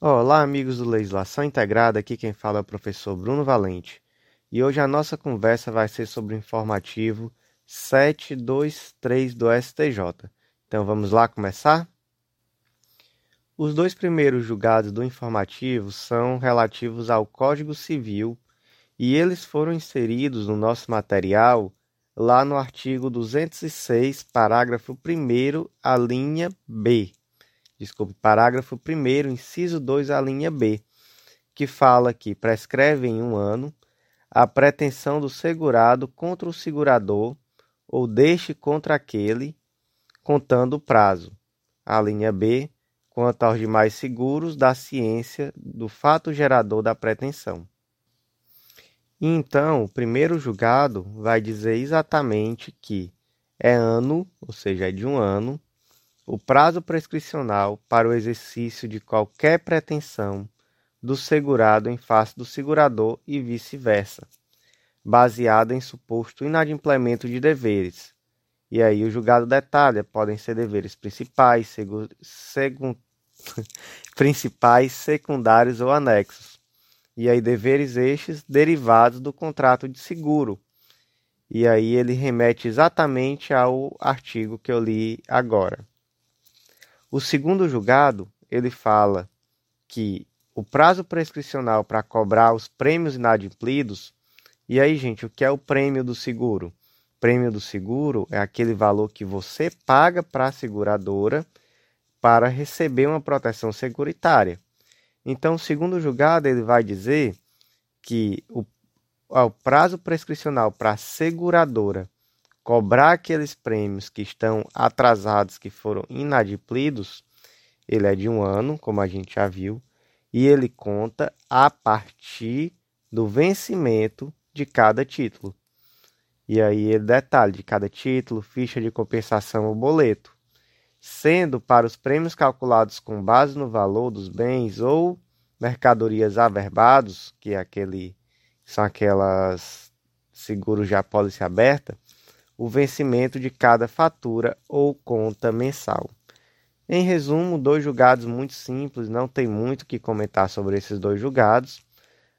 Olá, amigos do Legislação Integrada, aqui quem fala é o professor Bruno Valente. E hoje a nossa conversa vai ser sobre o informativo 723 do STJ. Então vamos lá começar? Os dois primeiros julgados do informativo são relativos ao Código Civil e eles foram inseridos no nosso material lá no artigo 206, parágrafo 1, a linha B. Desculpe, parágrafo 1, inciso 2, a linha B, que fala que prescreve em um ano a pretensão do segurado contra o segurador ou deixe contra aquele, contando o prazo. A linha B quanto aos demais seguros da ciência do fato gerador da pretensão. Então, o primeiro julgado vai dizer exatamente que é ano, ou seja, é de um ano, o prazo prescricional para o exercício de qualquer pretensão do segurado em face do segurador e vice-versa, baseada em suposto inadimplemento de deveres. E aí o julgado detalha, podem ser deveres principais, segu, principais, secundários ou anexos. E aí deveres estes derivados do contrato de seguro. E aí ele remete exatamente ao artigo que eu li agora. O segundo julgado, ele fala que o prazo prescricional para cobrar os prêmios inadimplidos. E aí, gente, o que é o prêmio do seguro? Prêmio do seguro é aquele valor que você paga para a seguradora para receber uma proteção securitária. Então, segundo julgado, ele vai dizer que o, o prazo prescricional para a seguradora cobrar aqueles prêmios que estão atrasados, que foram inadimplidos, ele é de um ano, como a gente já viu, e ele conta a partir do vencimento de cada título. E aí ele detalha de cada título, ficha de compensação ou boleto sendo para os prêmios calculados com base no valor dos bens ou mercadorias averbados, que é aquele, são aquelas seguros de apólice aberta, o vencimento de cada fatura ou conta mensal. Em resumo, dois julgados muito simples, não tem muito que comentar sobre esses dois julgados,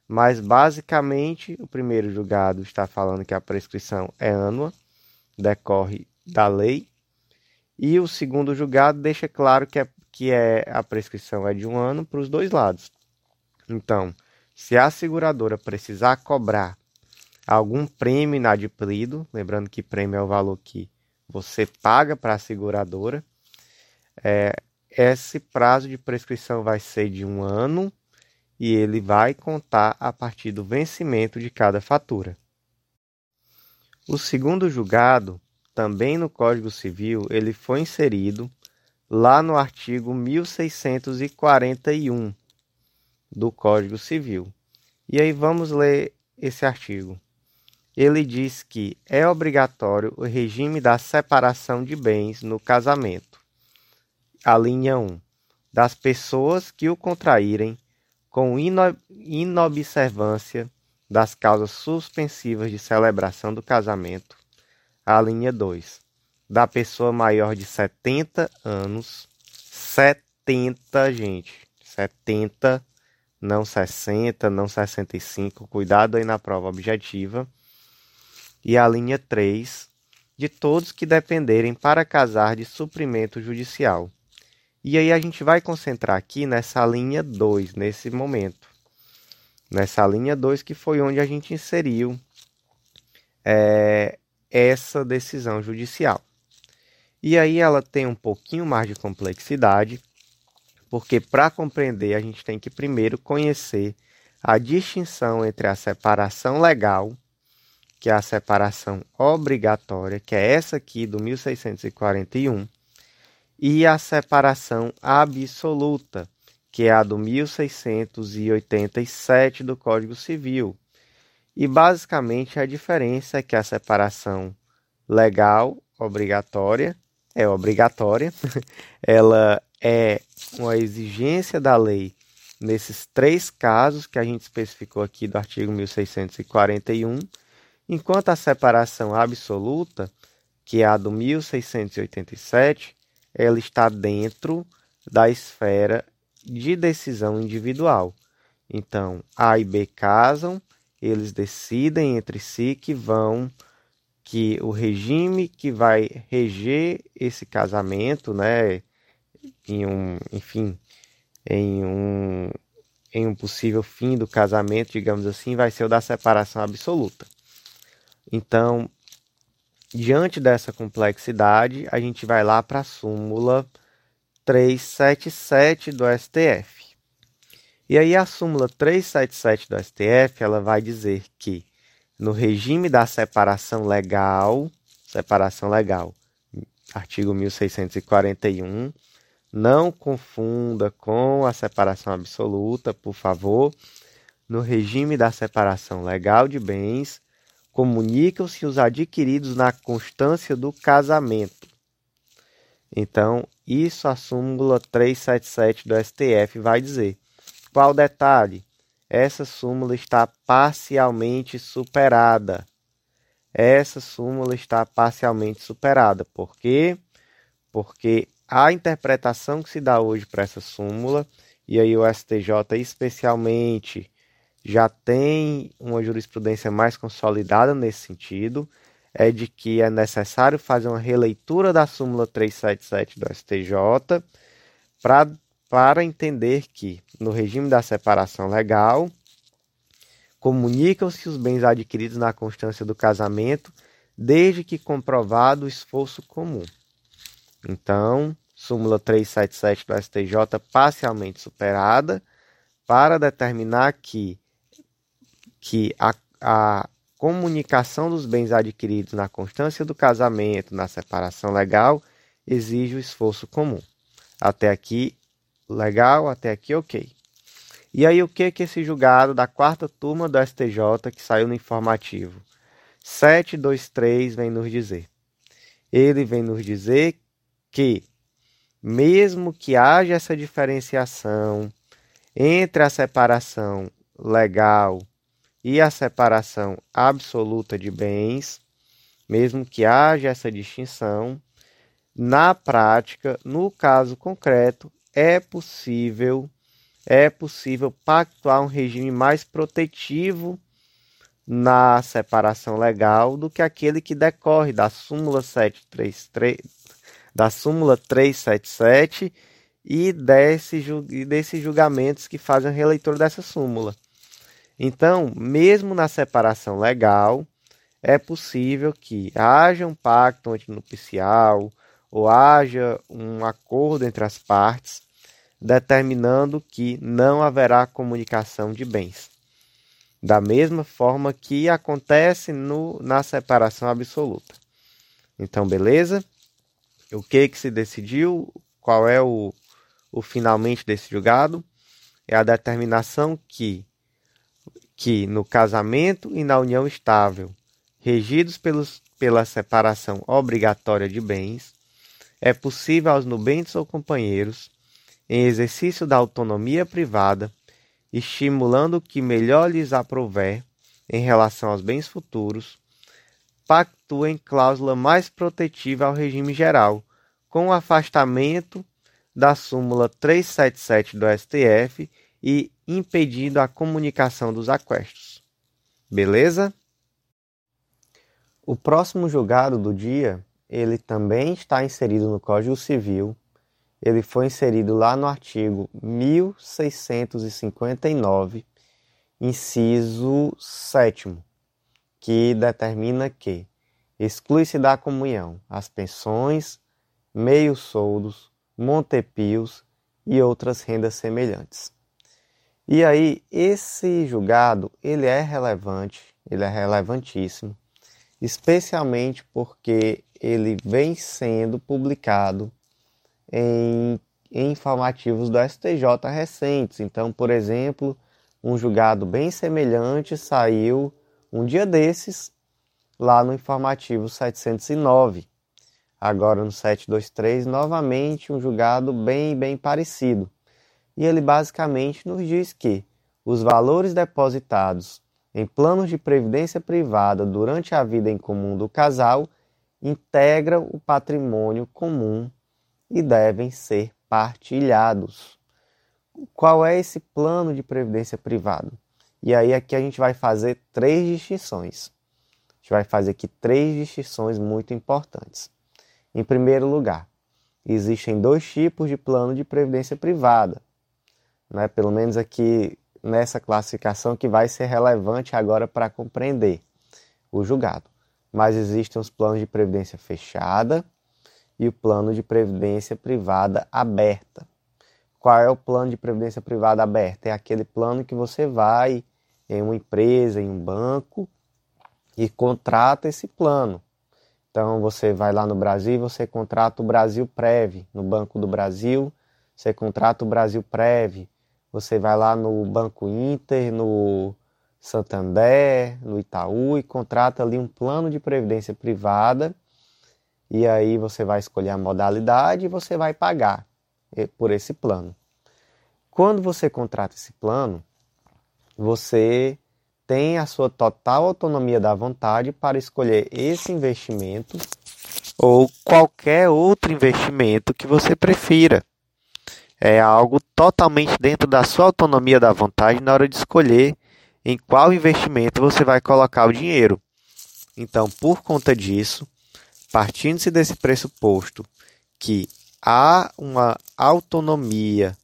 mas basicamente o primeiro julgado está falando que a prescrição é ânua, decorre da lei, e o segundo julgado deixa claro que, é, que é, a prescrição é de um ano para os dois lados. Então, se a seguradora precisar cobrar algum prêmio inadimplido, lembrando que prêmio é o valor que você paga para a seguradora, é, esse prazo de prescrição vai ser de um ano e ele vai contar a partir do vencimento de cada fatura. O segundo julgado também no Código Civil, ele foi inserido lá no artigo 1641 do Código Civil. E aí vamos ler esse artigo. Ele diz que é obrigatório o regime da separação de bens no casamento. A linha 1. Das pessoas que o contraírem com ino inobservância das causas suspensivas de celebração do casamento a linha 2. Da pessoa maior de 70 anos. 70, gente. 70, não 60, não 65. Cuidado aí na prova objetiva. E a linha 3. De todos que dependerem para casar de suprimento judicial. E aí a gente vai concentrar aqui nessa linha 2, nesse momento. Nessa linha 2 que foi onde a gente inseriu é, essa decisão judicial. E aí ela tem um pouquinho mais de complexidade, porque para compreender a gente tem que primeiro conhecer a distinção entre a separação legal, que é a separação obrigatória, que é essa aqui do 1641, e a separação absoluta, que é a do 1687 do Código Civil, e basicamente a diferença é que a separação legal obrigatória é obrigatória, ela é uma exigência da lei nesses três casos que a gente especificou aqui do artigo 1641, enquanto a separação absoluta, que é a do 1687, ela está dentro da esfera de decisão individual. Então, A e B casam, eles decidem entre si que vão que o regime que vai reger esse casamento, né, em um, enfim, em um em um possível fim do casamento, digamos assim, vai ser o da separação absoluta. Então, diante dessa complexidade, a gente vai lá para a súmula 377 do STF. E aí a súmula 377 do STF, ela vai dizer que no regime da separação legal, separação legal, artigo 1641, não confunda com a separação absoluta, por favor. No regime da separação legal de bens, comunicam-se os adquiridos na constância do casamento. Então, isso a súmula 377 do STF vai dizer. Qual detalhe? Essa súmula está parcialmente superada. Essa súmula está parcialmente superada. Por quê? Porque a interpretação que se dá hoje para essa súmula, e aí o STJ especialmente já tem uma jurisprudência mais consolidada nesse sentido, é de que é necessário fazer uma releitura da súmula 377 do STJ pra, para entender que, no regime da separação legal, comunicam-se os bens adquiridos na constância do casamento, desde que comprovado o esforço comum. Então, súmula 377 do STJ parcialmente superada, para determinar que que a, a comunicação dos bens adquiridos na constância do casamento, na separação legal, exige o esforço comum. Até aqui, legal, até aqui, ok. E aí, o que que esse julgado da quarta turma do STJ, que saiu no informativo 723, vem nos dizer? Ele vem nos dizer que, mesmo que haja essa diferenciação entre a separação legal e a separação absoluta de bens, mesmo que haja essa distinção, na prática, no caso concreto, é possível é possível pactuar um regime mais protetivo na separação legal do que aquele que decorre da súmula 733 da súmula 377 e, desse, desses julgamentos que fazem a releitura dessa súmula. Então, mesmo na separação legal, é possível que haja um pacto antinupcial ou haja um acordo entre as partes, determinando que não haverá comunicação de bens. Da mesma forma que acontece no, na separação absoluta. Então, beleza? O que, que se decidiu? Qual é o, o finalmente desse julgado? É a determinação que que, no casamento e na união estável, regidos pelos, pela separação obrigatória de bens, é possível aos nubentes ou companheiros, em exercício da autonomia privada, estimulando o que melhor lhes aprouver em relação aos bens futuros, pactuem cláusula mais protetiva ao regime geral, com o afastamento da súmula 377 do STF e impedindo a comunicação dos aquestos. Beleza? O próximo julgado do dia, ele também está inserido no Código Civil. Ele foi inserido lá no artigo 1659, inciso 7 que determina que exclui-se da comunhão as pensões, meios soldos, montepios e outras rendas semelhantes. E aí, esse julgado, ele é relevante, ele é relevantíssimo, especialmente porque ele vem sendo publicado em, em informativos do STJ recentes. Então, por exemplo, um julgado bem semelhante saiu um dia desses lá no informativo 709. Agora no 723, novamente um julgado bem bem parecido e ele basicamente nos diz que os valores depositados em planos de previdência privada durante a vida em comum do casal integram o patrimônio comum e devem ser partilhados. qual é esse plano de previdência privada? E aí aqui a gente vai fazer três distinções. A gente vai fazer aqui três distinções muito importantes. Em primeiro lugar, existem dois tipos de plano de previdência privada. Né? Pelo menos aqui nessa classificação que vai ser relevante agora para compreender o julgado. Mas existem os planos de previdência fechada e o plano de previdência privada aberta. Qual é o plano de previdência privada aberta? É aquele plano que você vai em uma empresa, em um banco e contrata esse plano. Então você vai lá no Brasil e você contrata o Brasil Prev, no Banco do Brasil, você contrata o Brasil Prev, você vai lá no Banco Inter, no Santander, no Itaú e contrata ali um plano de previdência privada. E aí você vai escolher a modalidade e você vai pagar por esse plano. Quando você contrata esse plano, você tem a sua total autonomia da vontade para escolher esse investimento ou qualquer outro investimento que você prefira. É algo totalmente dentro da sua autonomia da vontade na hora de escolher em qual investimento você vai colocar o dinheiro. Então, por conta disso, partindo-se desse pressuposto que há uma autonomia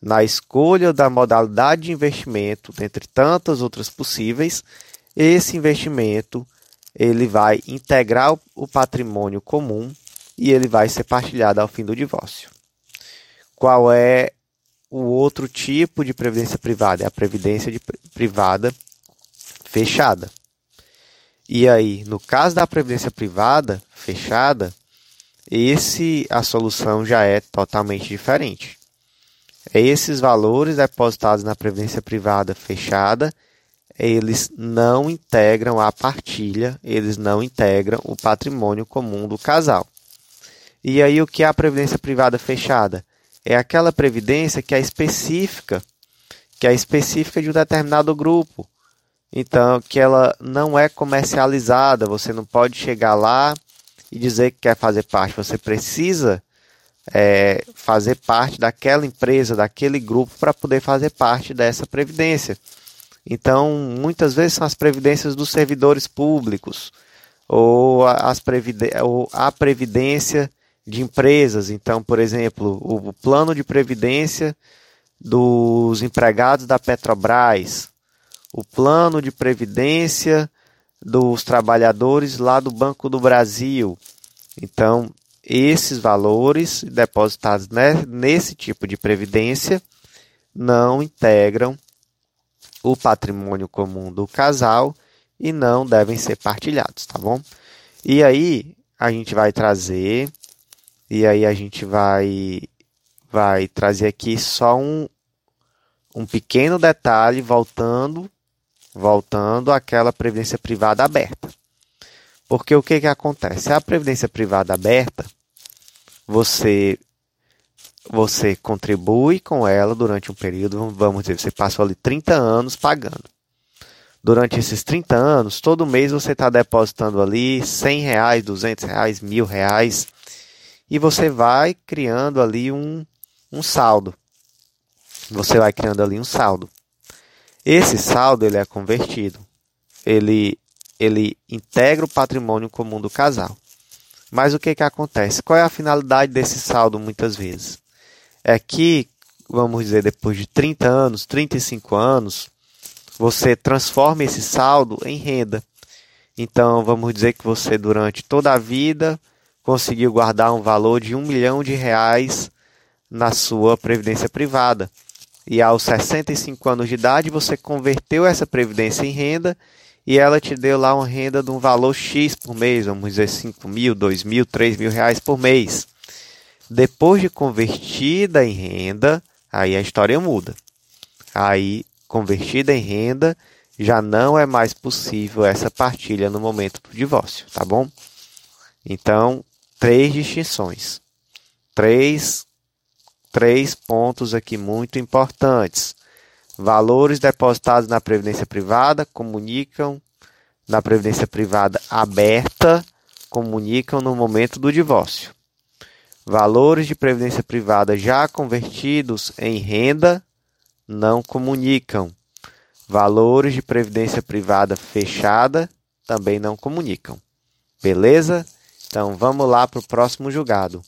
na escolha da modalidade de investimento, dentre tantas outras possíveis, esse investimento ele vai integrar o patrimônio comum e ele vai ser partilhado ao fim do divórcio. Qual é o outro tipo de previdência privada? É a previdência de, privada fechada. E aí, no caso da previdência privada fechada, esse a solução já é totalmente diferente. Esses valores depositados na previdência privada fechada, eles não integram a partilha, eles não integram o patrimônio comum do casal. E aí o que é a previdência privada fechada? É aquela previdência que é específica, que é específica de um determinado grupo. Então, que ela não é comercializada, você não pode chegar lá e dizer que quer fazer parte. Você precisa é, fazer parte daquela empresa, daquele grupo, para poder fazer parte dessa previdência. Então, muitas vezes são as previdências dos servidores públicos ou, as ou a previdência de empresas. Então, por exemplo, o plano de previdência dos empregados da Petrobras, o plano de previdência dos trabalhadores lá do Banco do Brasil. Então, esses valores depositados nesse tipo de previdência não integram o patrimônio comum do casal e não devem ser partilhados, tá bom? E aí a gente vai trazer e aí a gente vai vai trazer aqui só um um pequeno detalhe voltando voltando àquela previdência privada aberta. Porque o que, que acontece? A previdência privada aberta, você você contribui com ela durante um período, vamos dizer, você passou ali 30 anos pagando. Durante esses 30 anos, todo mês você está depositando ali 100 reais, 200 reais, mil reais, e você vai criando ali um, um saldo. Você vai criando ali um saldo. Esse saldo ele é convertido. Ele, ele integra o patrimônio comum do casal. Mas o que, que acontece? Qual é a finalidade desse saldo muitas vezes? É que, vamos dizer, depois de 30 anos, 35 anos, você transforma esse saldo em renda. Então, vamos dizer que você, durante toda a vida, conseguiu guardar um valor de um milhão de reais na sua previdência privada e aos 65 anos de idade você converteu essa previdência em renda e ela te deu lá uma renda de um valor X por mês, vamos dizer 5 mil, 2 mil, 3 mil reais por mês. Depois de convertida em renda, aí a história muda. Aí, convertida em renda, já não é mais possível essa partilha no momento do divórcio, tá bom? Então, três distinções. Três três pontos aqui muito importantes. Valores depositados na previdência privada comunicam na previdência privada aberta, comunicam no momento do divórcio. Valores de previdência privada já convertidos em renda não comunicam. Valores de previdência privada fechada também não comunicam. Beleza? Então vamos lá para o próximo julgado.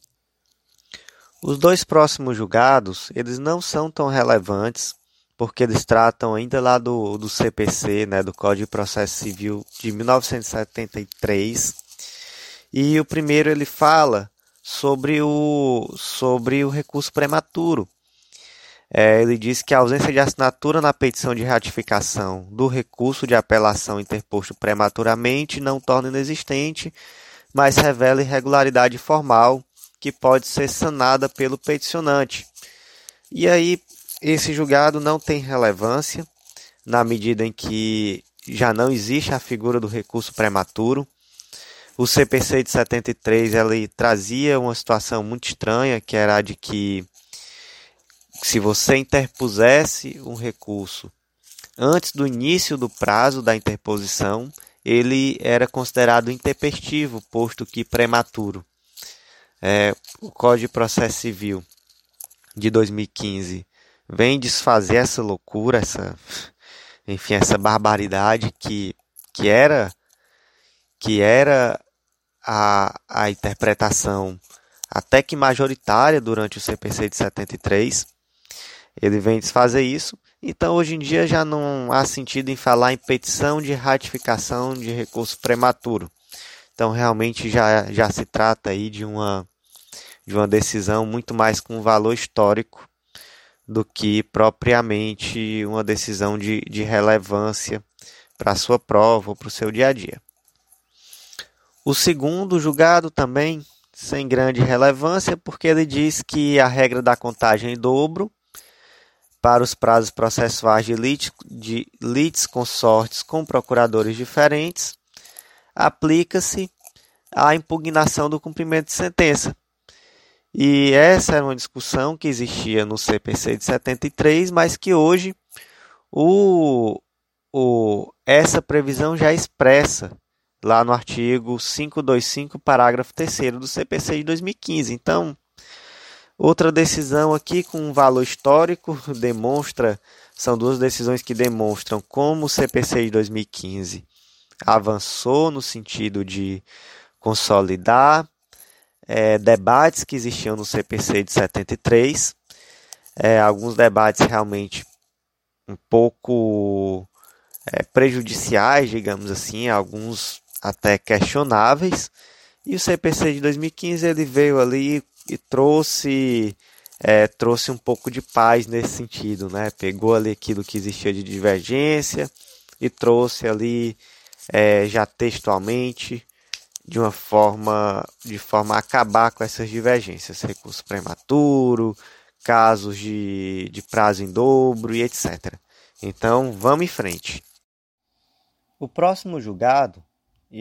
Os dois próximos julgados, eles não são tão relevantes, porque eles tratam ainda lá do, do CPC, né, do Código de Processo Civil de 1973. E o primeiro ele fala sobre o, sobre o recurso prematuro. É, ele diz que a ausência de assinatura na petição de ratificação do recurso de apelação interposto prematuramente não torna inexistente, mas revela irregularidade formal que pode ser sanada pelo peticionante. E aí, esse julgado não tem relevância na medida em que já não existe a figura do recurso prematuro. O CPC de 73 ele trazia uma situação muito estranha, que era a de que se você interpusesse um recurso antes do início do prazo da interposição, ele era considerado intempestivo, posto que prematuro é, o Código de Processo Civil de 2015 vem desfazer essa loucura, essa, enfim, essa barbaridade que, que era que era a, a interpretação até que majoritária durante o CPC de 73. Ele vem desfazer isso. Então, hoje em dia, já não há sentido em falar em petição de ratificação de recurso prematuro. Então, realmente, já, já se trata aí de uma de uma decisão muito mais com valor histórico do que propriamente uma decisão de, de relevância para a sua prova ou para o seu dia a dia. O segundo julgado também sem grande relevância, porque ele diz que a regra da contagem em dobro para os prazos processuais de lites, de lites consortes com procuradores diferentes aplica-se à impugnação do cumprimento de sentença, e essa era uma discussão que existia no CPC de 73, mas que hoje o, o, essa previsão já expressa lá no artigo 525, parágrafo 3 do CPC de 2015. Então, outra decisão aqui com um valor histórico demonstra, são duas decisões que demonstram como o CPC de 2015 avançou no sentido de consolidar é, debates que existiam no CPC de 73, é, alguns debates realmente um pouco é, prejudiciais, digamos assim, alguns até questionáveis, e o CPC de 2015 ele veio ali e trouxe é, trouxe um pouco de paz nesse sentido, né? Pegou ali aquilo que existia de divergência e trouxe ali é, já textualmente de uma forma de forma a acabar com essas divergências, recurso prematuro, casos de, de prazo em dobro e etc. Então vamos em frente. O próximo julgado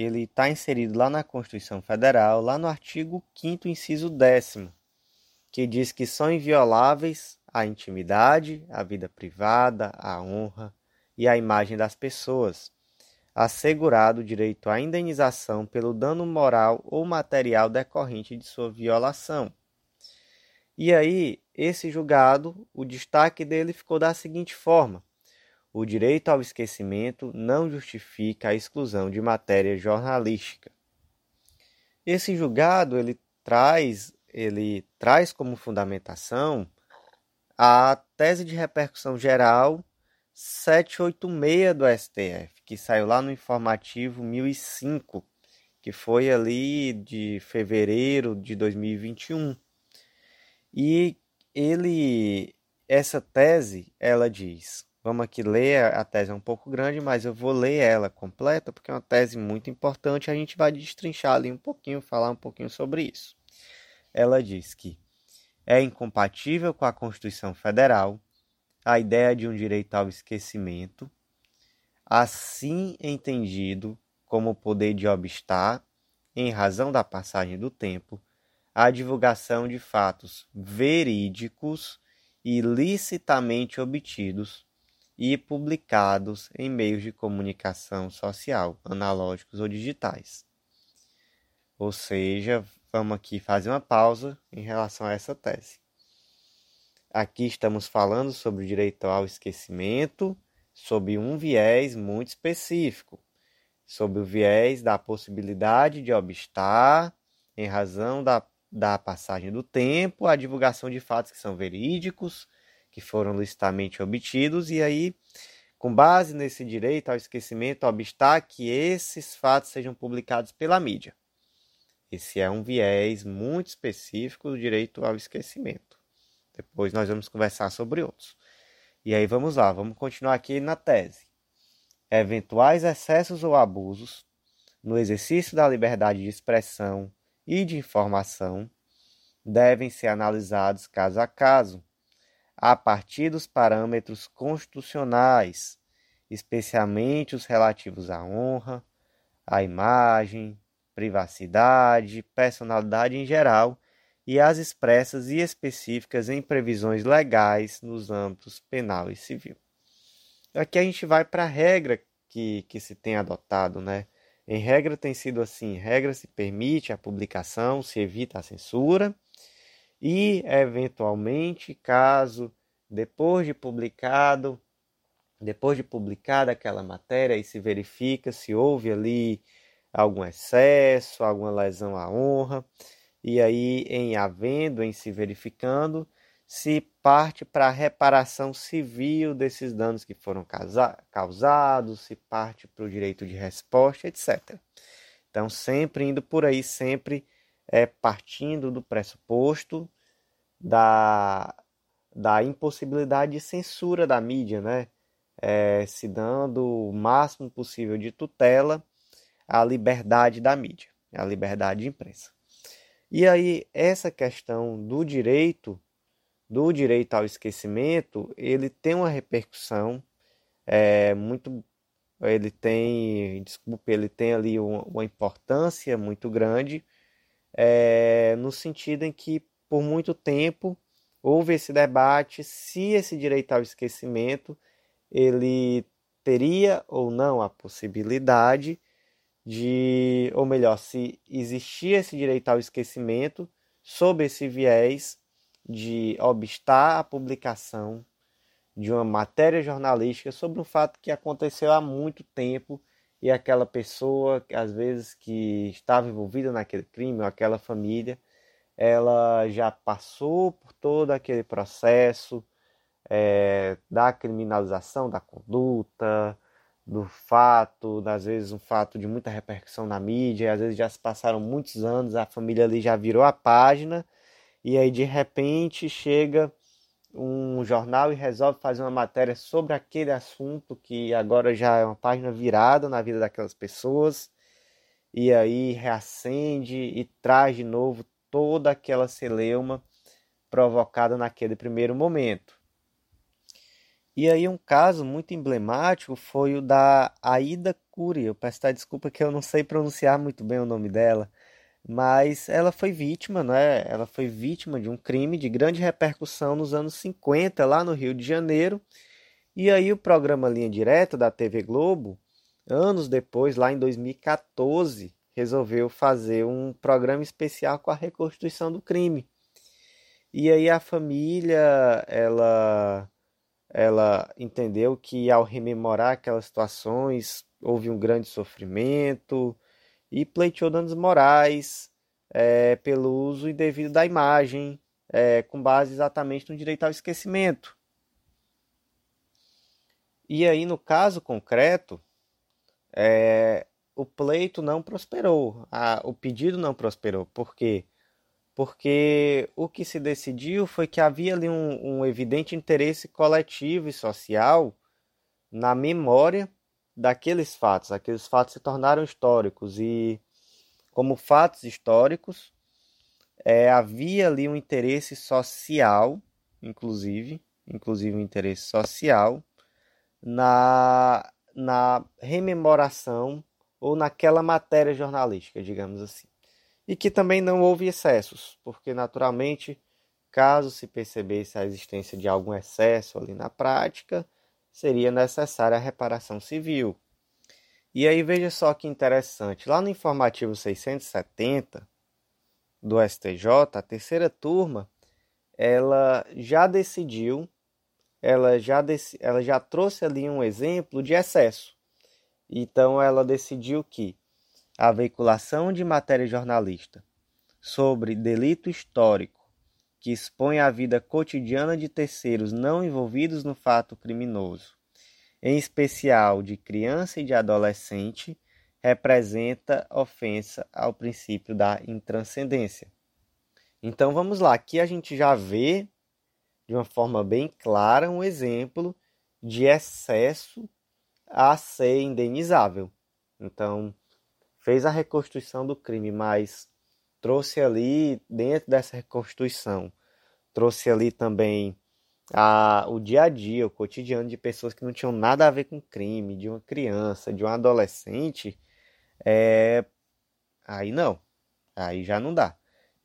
ele está inserido lá na Constituição Federal, lá no artigo 5 inciso 10 que diz que são invioláveis a intimidade, a vida privada, a honra e a imagem das pessoas, assegurado o direito à indenização pelo dano moral ou material decorrente de sua violação. E aí, esse julgado, o destaque dele ficou da seguinte forma: o direito ao esquecimento não justifica a exclusão de matéria jornalística. Esse julgado ele traz, ele traz como fundamentação a tese de repercussão geral 786 do STF, que saiu lá no informativo 1005, que foi ali de fevereiro de 2021. E ele essa tese, ela diz, vamos aqui ler, a tese é um pouco grande, mas eu vou ler ela completa porque é uma tese muito importante, a gente vai destrinchar ali um pouquinho, falar um pouquinho sobre isso. Ela diz que é incompatível com a Constituição Federal a ideia de um direito ao esquecimento, assim entendido como o poder de obstar, em razão da passagem do tempo, a divulgação de fatos verídicos e licitamente obtidos e publicados em meios de comunicação social, analógicos ou digitais. Ou seja, vamos aqui fazer uma pausa em relação a essa tese. aqui estamos falando sobre o direito ao esquecimento, sob um viés muito específico, sob o viés da possibilidade de obstar, em razão da, da passagem do tempo, a divulgação de fatos que são verídicos, que foram licitamente obtidos, e aí, com base nesse direito ao esquecimento, obstar que esses fatos sejam publicados pela mídia. Esse é um viés muito específico do direito ao esquecimento. Depois nós vamos conversar sobre outros. E aí vamos lá, vamos continuar aqui na tese. Eventuais excessos ou abusos no exercício da liberdade de expressão e de informação devem ser analisados caso a caso, a partir dos parâmetros constitucionais, especialmente os relativos à honra, à imagem, privacidade, personalidade em geral e as expressas e específicas em previsões legais nos âmbitos penal e civil. Aqui a gente vai para a regra que, que se tem adotado, né? Em regra tem sido assim: regra se permite a publicação, se evita a censura, e eventualmente, caso depois de publicado, depois de publicada aquela matéria e se verifica se houve ali algum excesso, alguma lesão à honra, e aí, em havendo, em se verificando, se parte para a reparação civil desses danos que foram causados, se parte para o direito de resposta, etc. Então, sempre indo por aí, sempre é, partindo do pressuposto da, da impossibilidade de censura da mídia, né? É, se dando o máximo possível de tutela à liberdade da mídia, à liberdade de imprensa. E aí essa questão do direito, do direito ao esquecimento, ele tem uma repercussão é, muito, ele tem, desculpe, ele tem ali uma, uma importância muito grande, é, no sentido em que por muito tempo houve esse debate se esse direito ao esquecimento ele teria ou não a possibilidade de, ou melhor, se existia esse direito ao esquecimento sob esse viés de obstar a publicação de uma matéria jornalística sobre um fato que aconteceu há muito tempo e aquela pessoa, às vezes, que estava envolvida naquele crime, ou aquela família, ela já passou por todo aquele processo é, da criminalização da conduta, do fato, às vezes um fato de muita repercussão na mídia, às vezes já se passaram muitos anos, a família ali já virou a página, e aí de repente chega um jornal e resolve fazer uma matéria sobre aquele assunto que agora já é uma página virada na vida daquelas pessoas, e aí reacende e traz de novo toda aquela celeuma provocada naquele primeiro momento. E aí um caso muito emblemático foi o da Aida Cury. Eu peço desculpa que eu não sei pronunciar muito bem o nome dela, mas ela foi vítima, né? Ela foi vítima de um crime de grande repercussão nos anos 50 lá no Rio de Janeiro. E aí o programa Linha Direta da TV Globo, anos depois, lá em 2014, resolveu fazer um programa especial com a reconstituição do crime. E aí a família, ela ela entendeu que ao rememorar aquelas situações houve um grande sofrimento e pleiteou danos morais é, pelo uso indevido da imagem, é, com base exatamente no direito ao esquecimento. E aí, no caso concreto, é, o pleito não prosperou, a, o pedido não prosperou. Por quê? porque o que se decidiu foi que havia ali um, um evidente interesse coletivo e social na memória daqueles fatos. Aqueles fatos se tornaram históricos e, como fatos históricos, é, havia ali um interesse social, inclusive, inclusive um interesse social, na, na rememoração ou naquela matéria jornalística, digamos assim e que também não houve excessos, porque naturalmente, caso se percebesse a existência de algum excesso ali na prática, seria necessária a reparação civil. E aí veja só que interessante, lá no informativo 670 do STJ, a terceira turma, ela já decidiu, ela já, dec, ela já trouxe ali um exemplo de excesso. Então ela decidiu que a veiculação de matéria jornalista sobre delito histórico que expõe a vida cotidiana de terceiros não envolvidos no fato criminoso, em especial de criança e de adolescente, representa ofensa ao princípio da intranscendência. Então vamos lá, aqui a gente já vê de uma forma bem clara um exemplo de excesso a ser indenizável. Então, fez a reconstrução do crime, mas trouxe ali, dentro dessa reconstrução, trouxe ali também a, o dia a dia, o cotidiano de pessoas que não tinham nada a ver com crime, de uma criança, de um adolescente, é, aí não, aí já não dá.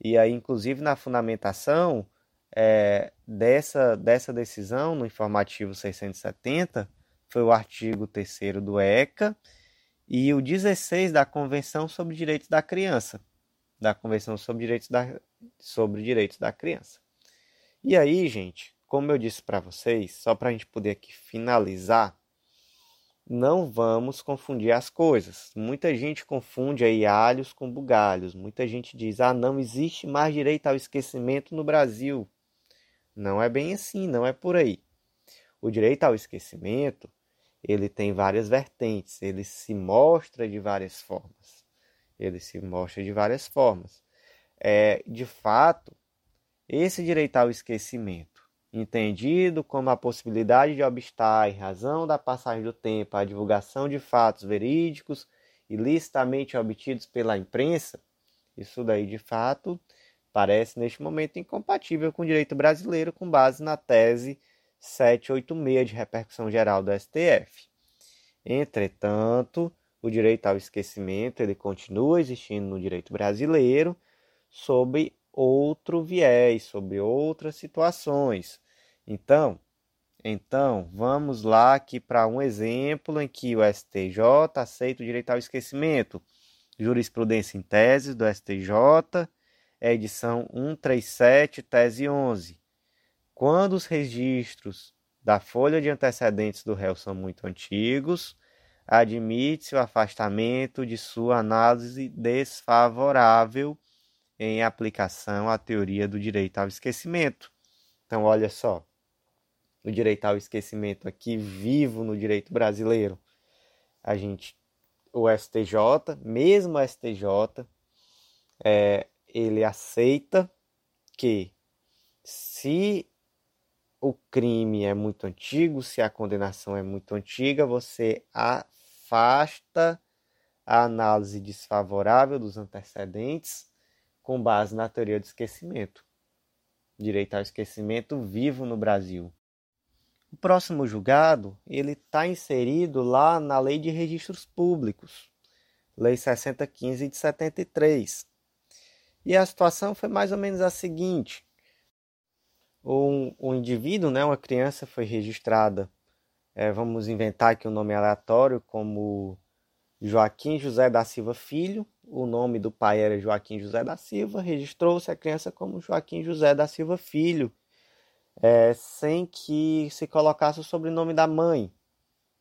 E aí, inclusive, na fundamentação é, dessa, dessa decisão, no informativo 670, foi o artigo 3 do ECA e o 16 da Convenção sobre Direitos da Criança, da Convenção sobre Direitos da, sobre Direitos da Criança. E aí, gente, como eu disse para vocês, só para a gente poder aqui finalizar, não vamos confundir as coisas. Muita gente confunde aí alhos com bugalhos. Muita gente diz: ah, não existe mais direito ao esquecimento no Brasil. Não é bem assim, não é por aí. O direito ao esquecimento ele tem várias vertentes, ele se mostra de várias formas ele se mostra de várias formas. É, de fato, esse direito ao esquecimento, entendido como a possibilidade de obstar, em razão da passagem do tempo, a divulgação de fatos verídicos ilicitamente obtidos pela imprensa, isso daí de fato parece neste momento incompatível com o direito brasileiro com base na tese 786 de repercussão geral do STF. Entretanto, o direito ao esquecimento ele continua existindo no direito brasileiro sob outro viés, sobre outras situações. Então, então vamos lá aqui para um exemplo em que o STJ aceita o direito ao esquecimento. Jurisprudência em tese do STJ, edição 137, tese 11. Quando os registros da folha de antecedentes do réu são muito antigos, admite-se o afastamento de sua análise desfavorável em aplicação à teoria do direito ao esquecimento. Então, olha só, o direito ao esquecimento aqui vivo no direito brasileiro. A gente, o STJ, mesmo o STJ, é, ele aceita que se o crime é muito antigo, se a condenação é muito antiga, você a afasta a análise desfavorável dos antecedentes com base na teoria do esquecimento. Direito ao esquecimento vivo no Brasil. O próximo julgado ele está inserido lá na Lei de Registros Públicos, Lei 6015 de 73. E a situação foi mais ou menos a seguinte: um, um indivíduo, né, uma criança, foi registrada é, vamos inventar aqui um nome aleatório como Joaquim José da Silva Filho. O nome do pai era Joaquim José da Silva. Registrou-se a criança como Joaquim José da Silva Filho, é, sem que se colocasse o sobrenome da mãe.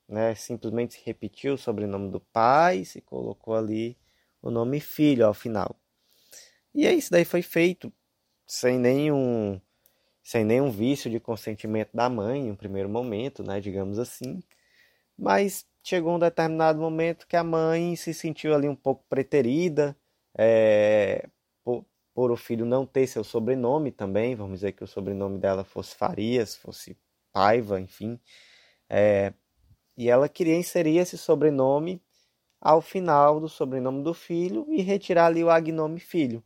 Né? Simplesmente se repetiu o sobrenome do pai, se colocou ali o nome filho ao final. E aí isso daí foi feito sem nenhum sem nenhum vício de consentimento da mãe em um primeiro momento, né, digamos assim. Mas chegou um determinado momento que a mãe se sentiu ali um pouco preterida é, por, por, o filho não ter seu sobrenome também, vamos dizer que o sobrenome dela fosse Farias, fosse Paiva, enfim. É, e ela queria inserir esse sobrenome ao final do sobrenome do filho e retirar ali o agnome filho.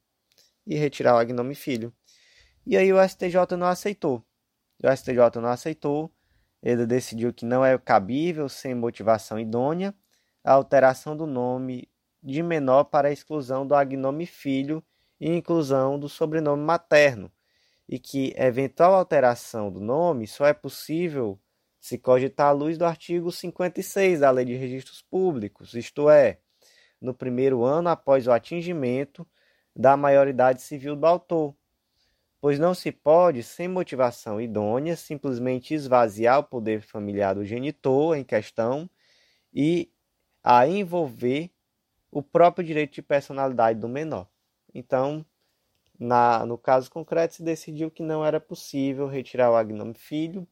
E retirar o agnome filho. E aí o STJ não aceitou. O STJ não aceitou. Ele decidiu que não é cabível, sem motivação idônea, a alteração do nome de menor para a exclusão do agnome filho e inclusão do sobrenome materno, e que eventual alteração do nome só é possível se cogitar à luz do artigo 56 da Lei de Registros Públicos, isto é, no primeiro ano após o atingimento da maioridade civil do autor, pois não se pode, sem motivação idônea, simplesmente esvaziar o poder familiar do genitor em questão e a envolver o próprio direito de personalidade do menor. Então, na, no caso concreto, se decidiu que não era possível retirar o agnome filho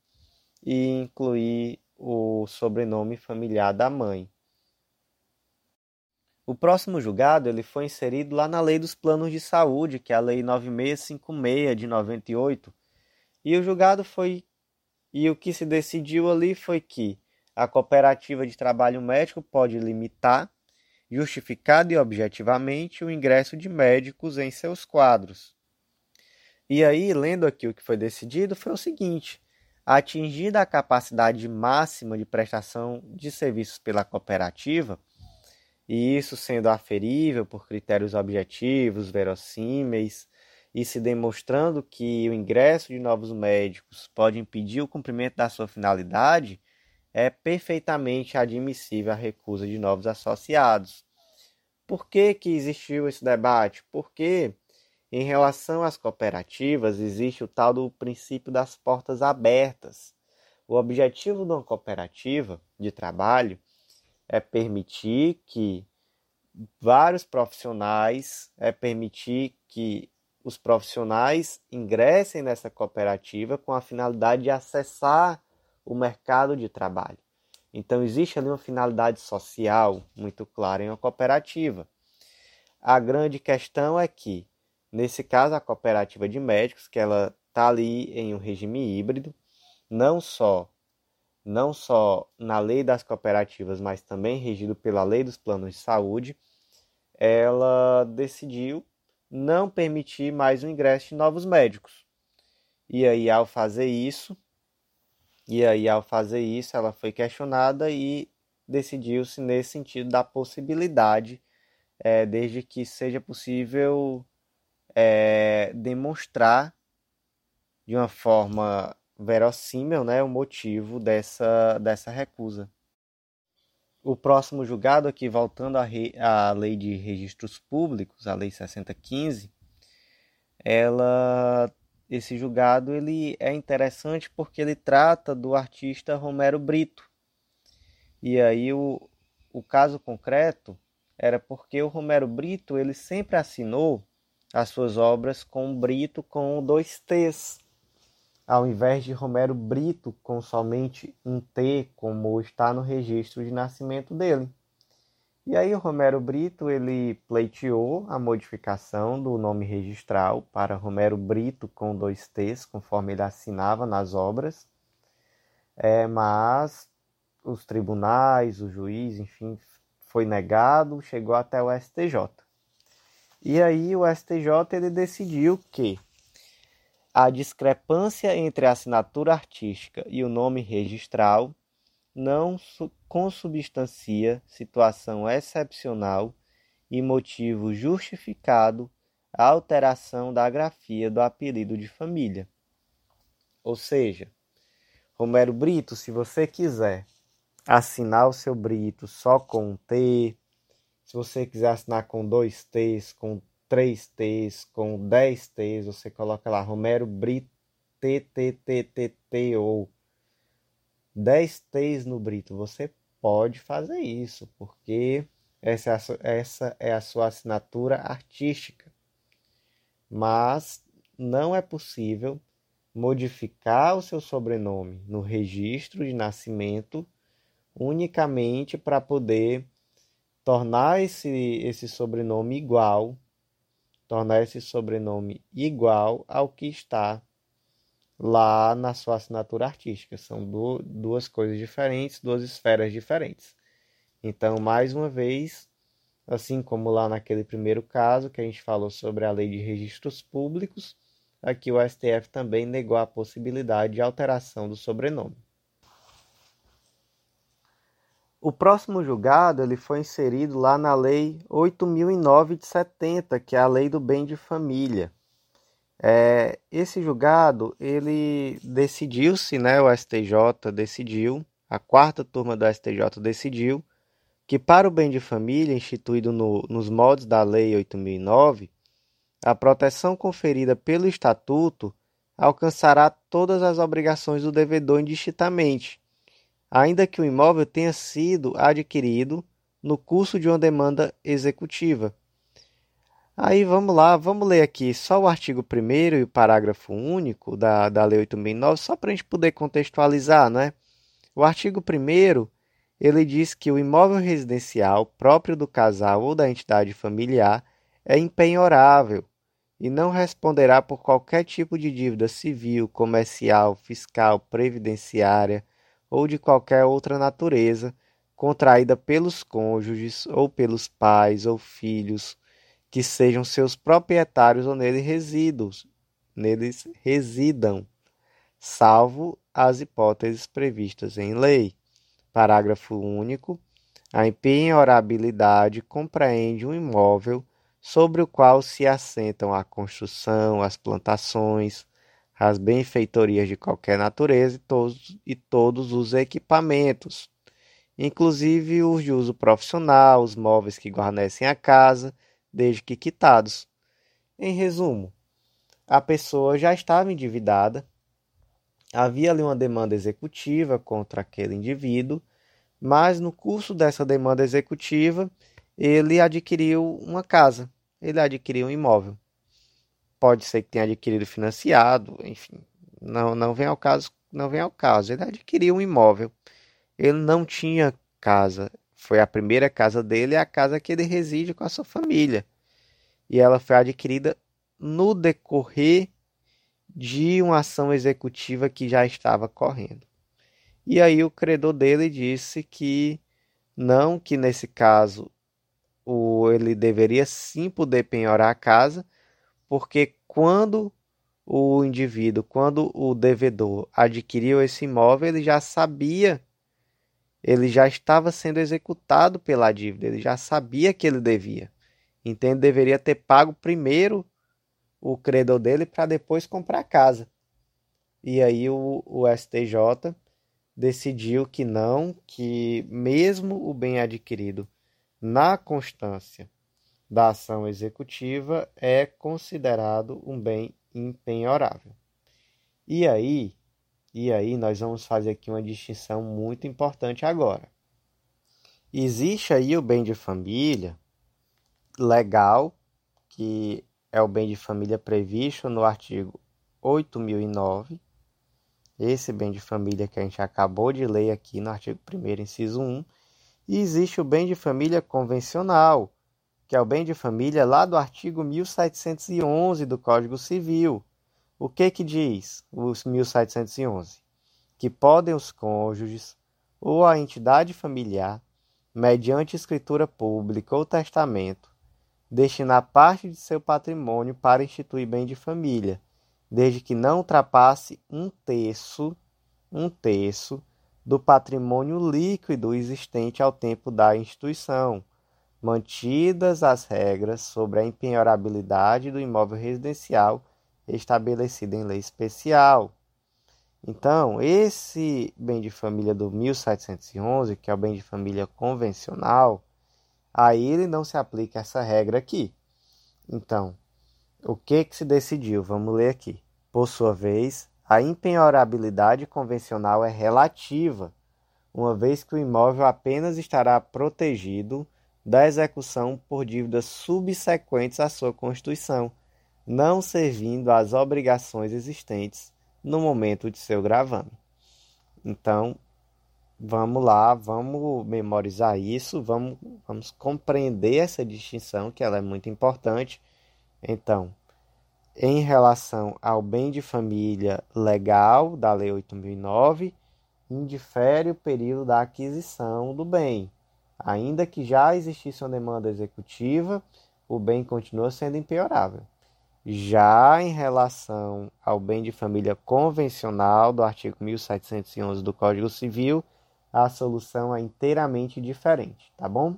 e incluir o sobrenome familiar da mãe. O próximo julgado ele foi inserido lá na Lei dos Planos de Saúde, que é a Lei 9656 de 98. E o julgado foi e o que se decidiu ali foi que a cooperativa de trabalho médico pode limitar, justificado e objetivamente, o ingresso de médicos em seus quadros. E aí, lendo aqui o que foi decidido, foi o seguinte: atingida a capacidade máxima de prestação de serviços pela cooperativa, e isso sendo aferível por critérios objetivos, verossímeis, e se demonstrando que o ingresso de novos médicos pode impedir o cumprimento da sua finalidade, é perfeitamente admissível a recusa de novos associados. Por que, que existiu esse debate? Porque, em relação às cooperativas, existe o tal do princípio das portas abertas. O objetivo de uma cooperativa de trabalho é permitir que vários profissionais, é permitir que os profissionais ingressem nessa cooperativa com a finalidade de acessar o mercado de trabalho. Então existe ali uma finalidade social muito clara em uma cooperativa. A grande questão é que, nesse caso, a cooperativa de médicos, que ela está ali em um regime híbrido, não só não só na lei das cooperativas, mas também regido pela lei dos planos de saúde, ela decidiu não permitir mais o ingresso de novos médicos. E aí, ao fazer isso, e aí, ao fazer isso, ela foi questionada e decidiu-se nesse sentido da possibilidade, é, desde que seja possível é, demonstrar de uma forma verossímil né, o motivo dessa, dessa recusa. O próximo julgado, aqui voltando à, à lei de registros públicos, a lei 6015, ela, esse julgado ele é interessante porque ele trata do artista Romero Brito. E aí o, o caso concreto era porque o Romero Brito ele sempre assinou as suas obras com Brito com dois T's ao invés de Romero Brito com somente um T, como está no registro de nascimento dele. E aí o Romero Brito ele pleiteou a modificação do nome registral para Romero Brito com dois T's, conforme ele assinava nas obras, é, mas os tribunais, o juiz, enfim, foi negado, chegou até o STJ. E aí o STJ ele decidiu que a discrepância entre a assinatura artística e o nome registral não consubstancia situação excepcional e motivo justificado a alteração da grafia do apelido de família. Ou seja, Romero Brito, se você quiser assinar o seu Brito só com um T, se você quiser assinar com dois T's, com 3 T's, com 10 T's, você coloca lá Romero Brito ou 10 T's no Brito. Você pode fazer isso, porque essa é a, essa é a sua assinatura artística. Mas não é possível modificar o seu sobrenome no registro de nascimento unicamente para poder tornar esse, esse sobrenome igual tornar esse sobrenome igual ao que está lá na sua assinatura artística. São du duas coisas diferentes, duas esferas diferentes. Então, mais uma vez, assim como lá naquele primeiro caso que a gente falou sobre a lei de registros públicos, aqui o STF também negou a possibilidade de alteração do sobrenome. O próximo julgado ele foi inserido lá na Lei 8009 de 70, que é a Lei do Bem de Família. É, esse julgado ele decidiu-se, né, o STJ decidiu, a quarta turma do STJ decidiu que para o bem de família instituído no, nos moldes da Lei 8009, a proteção conferida pelo Estatuto alcançará todas as obrigações do devedor indistintamente, ainda que o imóvel tenha sido adquirido no curso de uma demanda executiva. Aí vamos lá, vamos ler aqui só o artigo 1 e o parágrafo único da, da Lei 8.009, só para a gente poder contextualizar, né? O artigo 1 ele diz que o imóvel residencial próprio do casal ou da entidade familiar é impenhorável e não responderá por qualquer tipo de dívida civil, comercial, fiscal, previdenciária ou de qualquer outra natureza contraída pelos cônjuges ou pelos pais ou filhos que sejam seus proprietários ou nele residam, neles residam, salvo as hipóteses previstas em lei. Parágrafo único. A empenhorabilidade compreende um imóvel sobre o qual se assentam a construção, as plantações, as benfeitorias de qualquer natureza e todos, e todos os equipamentos, inclusive os de uso profissional, os móveis que guarnecem a casa, desde que quitados. Em resumo, a pessoa já estava endividada, havia ali uma demanda executiva contra aquele indivíduo, mas no curso dessa demanda executiva, ele adquiriu uma casa, ele adquiriu um imóvel. Pode ser que tenha adquirido financiado, enfim, não, não vem ao caso, não vem ao caso. Ele adquiriu um imóvel. Ele não tinha casa. Foi a primeira casa dele, é a casa que ele reside com a sua família. E ela foi adquirida no decorrer de uma ação executiva que já estava correndo. E aí o credor dele disse que não, que nesse caso o, ele deveria sim poder penhorar a casa, porque quando o indivíduo, quando o devedor adquiriu esse imóvel, ele já sabia, ele já estava sendo executado pela dívida, ele já sabia que ele devia. Então ele deveria ter pago primeiro o credor dele para depois comprar a casa. E aí o, o STJ decidiu que não, que mesmo o bem adquirido na constância da ação executiva é considerado um bem impenhorável. E aí, e aí nós vamos fazer aqui uma distinção muito importante agora. Existe aí o bem de família legal, que é o bem de família previsto no artigo 8009. Esse bem de família que a gente acabou de ler aqui no artigo 1 inciso 1, e existe o bem de família convencional, que é o bem de família lá do artigo 1711 do Código Civil. O que que diz os 1711? Que podem os cônjuges ou a entidade familiar, mediante escritura pública ou testamento, destinar parte de seu patrimônio para instituir bem de família, desde que não ultrapasse um terço, um terço do patrimônio líquido existente ao tempo da instituição, mantidas as regras sobre a empenhorabilidade do imóvel residencial estabelecida em lei especial. Então, esse bem de família do 1711, que é o bem de família convencional, a ele não se aplica essa regra aqui. Então, o que que se decidiu? Vamos ler aqui. Por sua vez, a impenhorabilidade convencional é relativa, uma vez que o imóvel apenas estará protegido da execução por dívidas subsequentes à sua constituição, não servindo às obrigações existentes no momento de seu gravame. Então, vamos lá, vamos memorizar isso, vamos, vamos compreender essa distinção, que ela é muito importante. Então, em relação ao bem de família legal da Lei 8009, indifere o período da aquisição do bem. Ainda que já existisse uma demanda executiva, o bem continua sendo impenhorável. Já em relação ao bem de família convencional do artigo 1711 do Código Civil, a solução é inteiramente diferente, tá bom?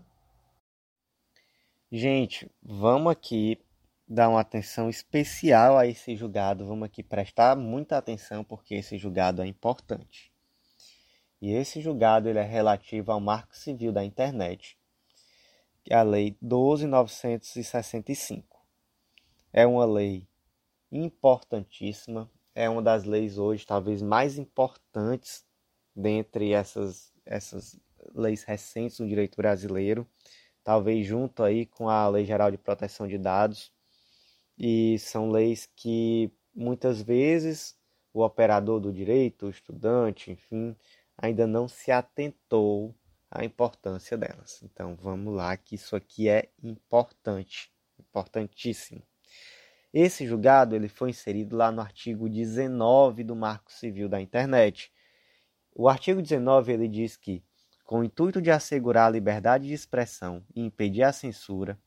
Gente, vamos aqui dar uma atenção especial a esse julgado. Vamos aqui prestar muita atenção porque esse julgado é importante. E esse julgado ele é relativo ao Marco Civil da Internet, que é a Lei 12.965. é uma lei importantíssima, é uma das leis hoje talvez mais importantes dentre essas, essas leis recentes do direito brasileiro, talvez junto aí com a Lei Geral de Proteção de Dados, e são leis que muitas vezes o operador do direito, o estudante, enfim, ainda não se atentou à importância delas. Então vamos lá, que isso aqui é importante, importantíssimo. Esse julgado ele foi inserido lá no artigo 19 do Marco Civil da Internet. O artigo 19 ele diz que, com o intuito de assegurar a liberdade de expressão e impedir a censura,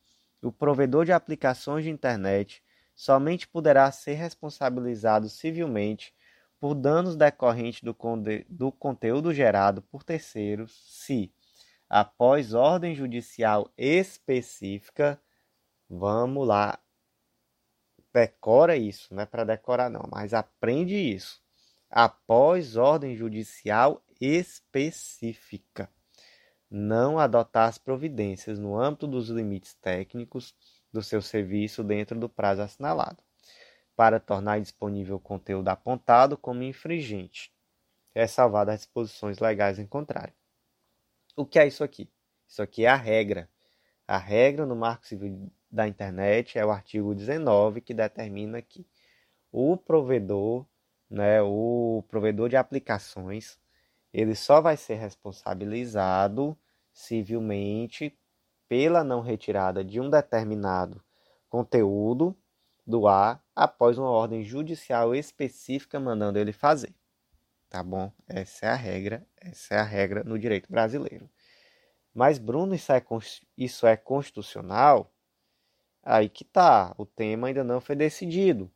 o provedor de aplicações de internet somente poderá ser responsabilizado civilmente por danos decorrentes do, do conteúdo gerado por terceiros se, após ordem judicial específica, vamos lá, decora isso, não é para decorar não, mas aprende isso. Após ordem judicial específica, não adotar as providências no âmbito dos limites técnicos do seu serviço dentro do prazo assinalado, para tornar disponível o conteúdo apontado como infringente, ressalvado as disposições legais em contrário. O que é isso aqui? Isso aqui é a regra. A regra no Marco Civil da Internet é o artigo 19 que determina que o provedor, né, o provedor de aplicações, ele só vai ser responsabilizado civilmente pela não retirada de um determinado conteúdo do ar após uma ordem judicial específica mandando ele fazer. Tá bom? Essa é a regra, essa é a regra no direito brasileiro. Mas, Bruno, isso é, isso é constitucional? Aí que tá, o tema ainda não foi decidido.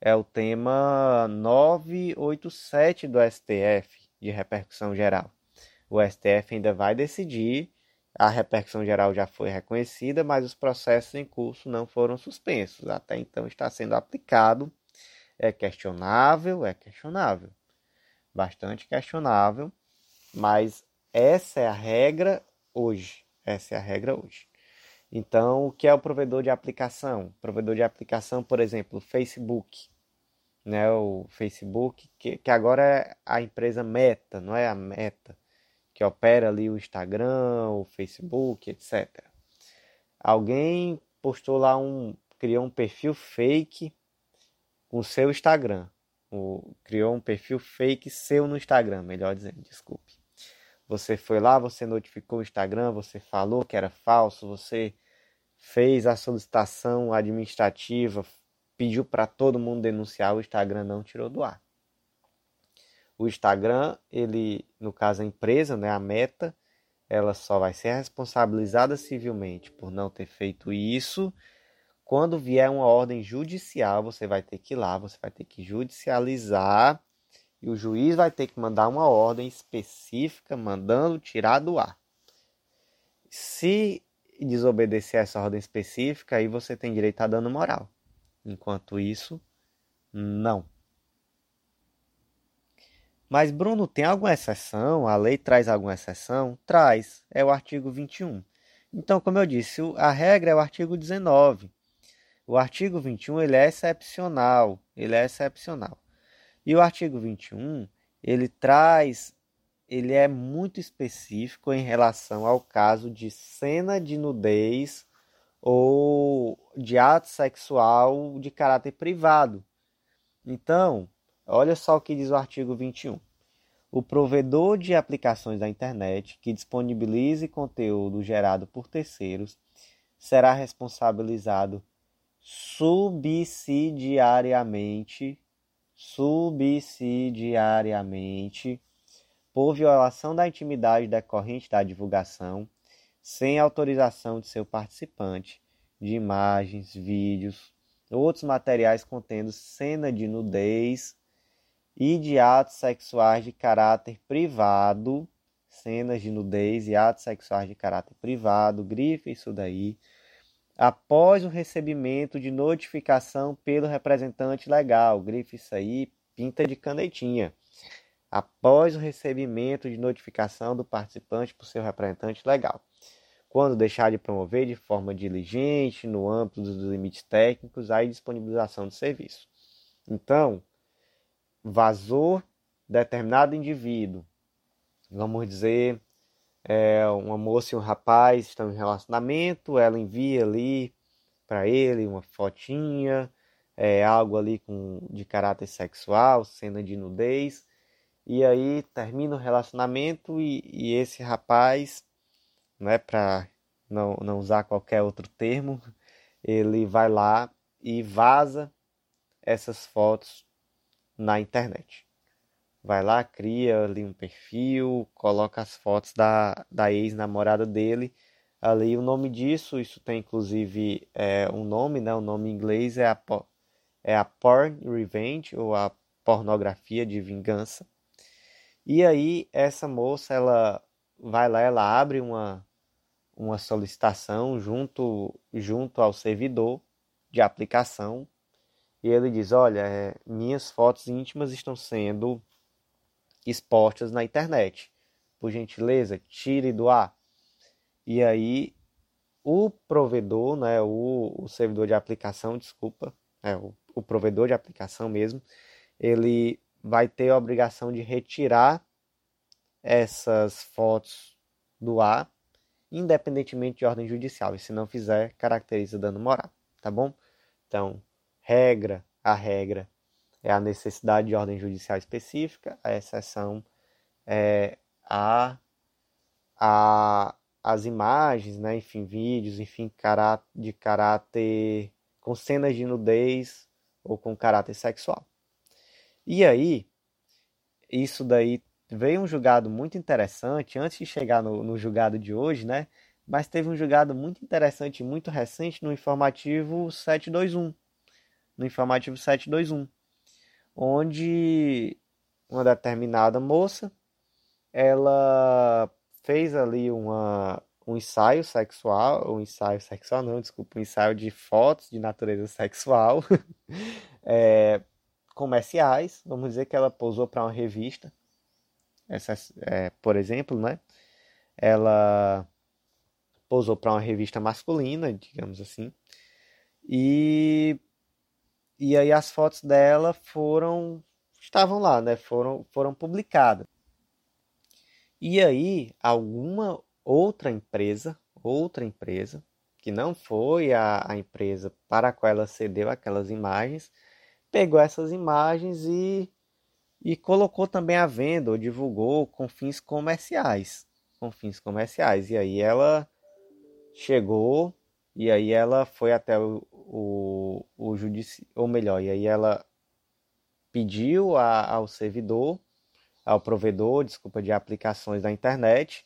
É o tema 987 do STF, de repercussão geral. O STF ainda vai decidir a repercussão geral já foi reconhecida, mas os processos em curso não foram suspensos. Até então está sendo aplicado. É questionável, é questionável. Bastante questionável, mas essa é a regra hoje. Essa é a regra hoje. Então, o que é o provedor de aplicação? O provedor de aplicação, por exemplo, o Facebook. Né? O Facebook, que, que agora é a empresa Meta, não é a Meta que opera ali o Instagram, o Facebook, etc. Alguém postou lá um, criou um perfil fake com seu Instagram, o, criou um perfil fake seu no Instagram, melhor dizendo, desculpe. Você foi lá, você notificou o Instagram, você falou que era falso, você fez a solicitação administrativa, pediu para todo mundo denunciar, o Instagram não tirou do ar o Instagram, ele, no caso a empresa, né, a Meta, ela só vai ser responsabilizada civilmente por não ter feito isso. Quando vier uma ordem judicial, você vai ter que ir lá, você vai ter que judicializar e o juiz vai ter que mandar uma ordem específica mandando tirar do ar. Se desobedecer essa ordem específica, aí você tem direito a dano moral. Enquanto isso, não. Mas, Bruno, tem alguma exceção? A lei traz alguma exceção? Traz. É o artigo 21. Então, como eu disse, a regra é o artigo 19. O artigo 21 ele é excepcional. Ele é excepcional. E o artigo 21 ele traz, ele é muito específico em relação ao caso de cena de nudez ou de ato sexual de caráter privado. Então, Olha só o que diz o artigo 21. O provedor de aplicações da internet que disponibilize conteúdo gerado por terceiros será responsabilizado subsidiariamente subsidiariamente por violação da intimidade decorrente da divulgação sem autorização de seu participante de imagens, vídeos, outros materiais contendo cena de nudez e de atos sexuais de caráter privado, cenas de nudez e atos sexuais de caráter privado, grife isso daí, após o recebimento de notificação pelo representante legal, grife isso aí, pinta de canetinha. Após o recebimento de notificação do participante por seu representante legal. quando deixar de promover de forma diligente, no âmbito dos limites técnicos, a disponibilização do serviço. Então, vazou determinado indivíduo, vamos dizer, é, uma moça e um rapaz estão em relacionamento, ela envia ali para ele uma fotinha, é, algo ali com, de caráter sexual, cena de nudez, e aí termina o relacionamento e, e esse rapaz, né, para não, não usar qualquer outro termo, ele vai lá e vaza essas fotos na internet. Vai lá, cria ali um perfil, coloca as fotos da, da ex-namorada dele ali. O nome disso, isso tem inclusive é, um nome, né? O nome em inglês é a, é a Porn Revenge, ou a pornografia de vingança. E aí essa moça, ela vai lá, ela abre uma, uma solicitação junto, junto ao servidor de aplicação e ele diz: Olha, é, minhas fotos íntimas estão sendo expostas na internet. Por gentileza, tire do ar. E aí o provedor, né, o, o servidor de aplicação, desculpa, é, o, o provedor de aplicação mesmo, ele vai ter a obrigação de retirar essas fotos do ar, independentemente de ordem judicial. E se não fizer, caracteriza dano moral, tá bom? Então, regra, a regra é a necessidade de ordem judicial específica, a exceção é a, a as imagens, né, enfim, vídeos, enfim, de caráter com cenas de nudez ou com caráter sexual. E aí, isso daí veio um julgado muito interessante antes de chegar no, no julgado de hoje, né? Mas teve um julgado muito interessante, muito recente no informativo 721, no informativo 721, onde uma determinada moça ela fez ali uma, um ensaio sexual, um ensaio sexual não, desculpa, um ensaio de fotos de natureza sexual é, comerciais, vamos dizer que ela posou para uma revista, essa, é, por exemplo, né? Ela posou para uma revista masculina, digamos assim, e e aí as fotos dela foram estavam lá, né? Foram foram publicadas. E aí alguma outra empresa, outra empresa que não foi a, a empresa para a qual ela cedeu aquelas imagens, pegou essas imagens e e colocou também à venda ou divulgou com fins comerciais, com fins comerciais. E aí ela chegou e aí ela foi até o, o judiciário, ou melhor, e aí ela pediu a, ao servidor, ao provedor, desculpa, de aplicações da internet,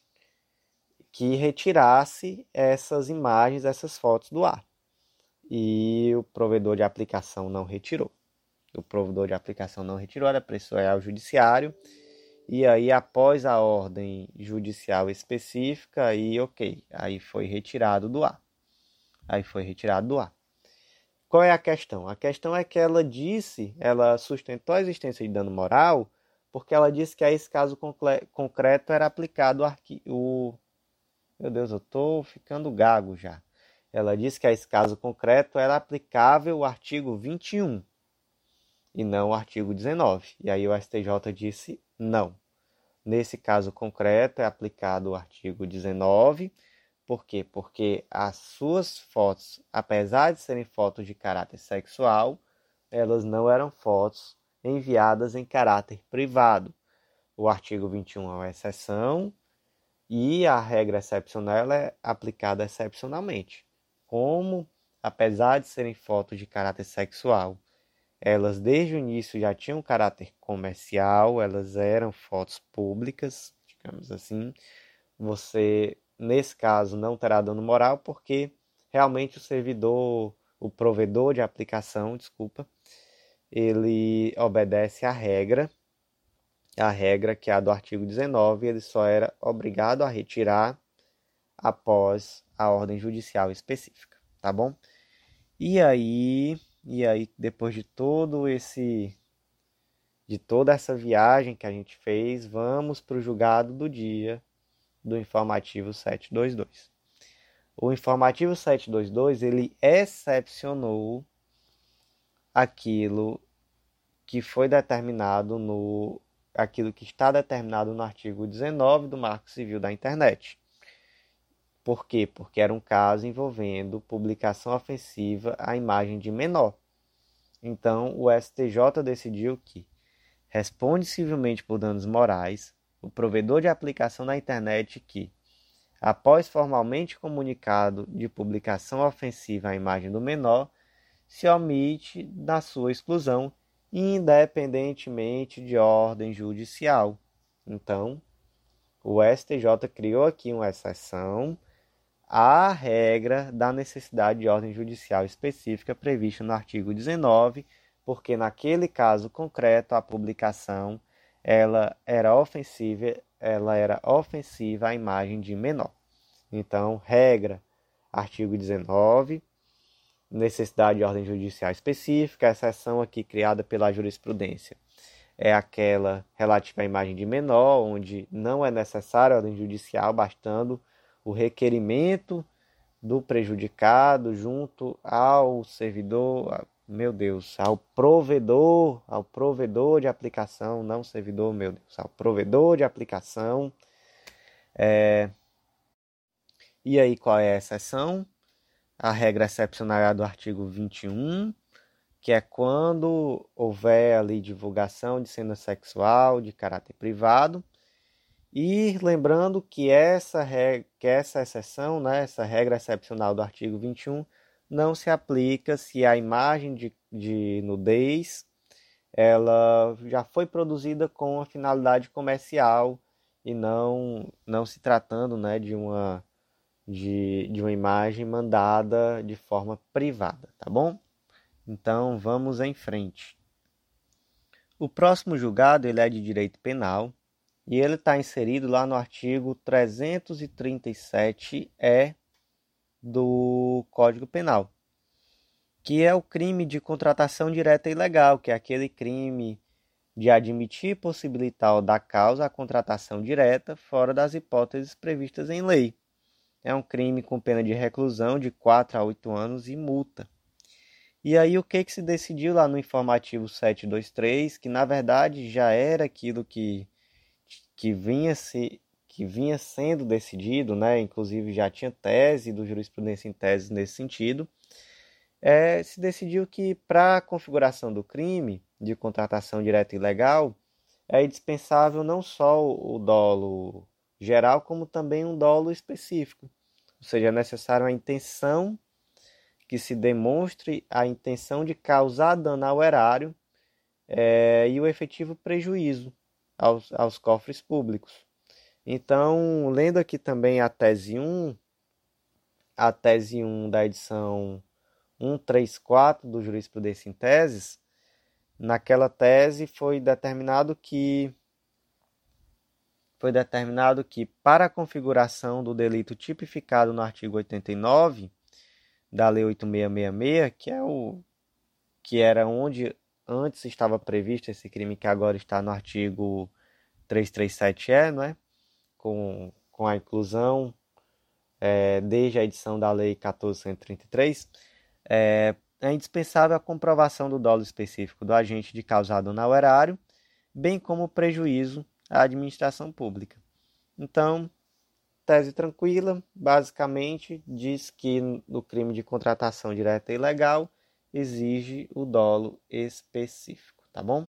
que retirasse essas imagens, essas fotos do ar. E o provedor de aplicação não retirou. O provedor de aplicação não retirou, ela prestou ao judiciário. E aí, após a ordem judicial específica, aí ok, aí foi retirado do ar. Aí foi retirado do ar. Qual é a questão? A questão é que ela disse, ela sustentou a existência de dano moral, porque ela disse que a esse caso concreto era aplicado o. Meu Deus, eu estou ficando gago já. Ela disse que a esse caso concreto era aplicável o artigo 21 e não o artigo 19. E aí o STJ disse não. Nesse caso concreto é aplicado o artigo 19 por quê? Porque as suas fotos, apesar de serem fotos de caráter sexual, elas não eram fotos enviadas em caráter privado. O artigo 21 é uma exceção e a regra excepcional é aplicada excepcionalmente. Como, apesar de serem fotos de caráter sexual, elas desde o início já tinham caráter comercial, elas eram fotos públicas, digamos assim. Você Nesse caso, não terá dano moral, porque realmente o servidor, o provedor de aplicação, desculpa, ele obedece à regra, a regra que é a do artigo 19, ele só era obrigado a retirar após a ordem judicial específica, tá bom? E aí, e aí depois de todo esse de toda essa viagem que a gente fez, vamos para o julgado do dia do informativo 722. O informativo 722 ele excepcionou aquilo que foi determinado no aquilo que está determinado no artigo 19 do Marco Civil da Internet. Por quê? Porque era um caso envolvendo publicação ofensiva à imagem de menor. Então, o STJ decidiu que responde civilmente por danos morais o provedor de aplicação na internet que, após formalmente comunicado de publicação ofensiva à imagem do menor, se omite da sua exclusão, independentemente de ordem judicial. Então, o STJ criou aqui uma exceção à regra da necessidade de ordem judicial específica prevista no artigo 19, porque naquele caso concreto a publicação ela era ofensiva, ela era ofensiva à imagem de menor. Então, regra, artigo 19, necessidade de ordem judicial específica, a exceção aqui criada pela jurisprudência é aquela relativa à imagem de menor, onde não é necessária ordem judicial, bastando o requerimento do prejudicado junto ao servidor, meu Deus, ao provedor, ao provedor de aplicação, não servidor, meu Deus, ao provedor de aplicação. É... E aí, qual é a exceção? A regra excepcional é do artigo 21, que é quando houver ali divulgação de cena sexual de caráter privado. E lembrando que essa, regra, que essa exceção, né, essa regra excepcional do artigo 21, não se aplica se a imagem de, de nudez ela já foi produzida com a finalidade comercial e não não se tratando né, de, uma, de, de uma imagem mandada de forma privada, tá bom? Então vamos em frente. O próximo julgado ele é de direito penal e ele está inserido lá no artigo 337-E do Código Penal, que é o crime de contratação direta ilegal, que é aquele crime de admitir possibilitar da causa a contratação direta fora das hipóteses previstas em lei. É um crime com pena de reclusão de 4 a 8 anos e multa. E aí o que, que se decidiu lá no informativo 723, que na verdade já era aquilo que, que vinha se que vinha sendo decidido, né, inclusive já tinha tese do jurisprudência em tese nesse sentido, é, se decidiu que para a configuração do crime de contratação direta ilegal é indispensável não só o dolo geral, como também um dolo específico. Ou seja, é necessário a intenção que se demonstre a intenção de causar dano ao erário é, e o efetivo prejuízo aos, aos cofres públicos. Então, lendo aqui também a tese 1, a tese 1 da edição 134 do Jurisprudência em Teses, naquela tese foi determinado que foi determinado que para a configuração do delito tipificado no artigo 89 da Lei 8666, que é o que era onde antes estava previsto esse crime que agora está no artigo 337E, não é? Com, com a inclusão é, desde a edição da Lei 1433, é, é indispensável a comprovação do dolo específico do agente de causado no erário, bem como prejuízo à administração pública. Então, tese tranquila, basicamente diz que no crime de contratação direta e ilegal exige o dolo específico, tá bom?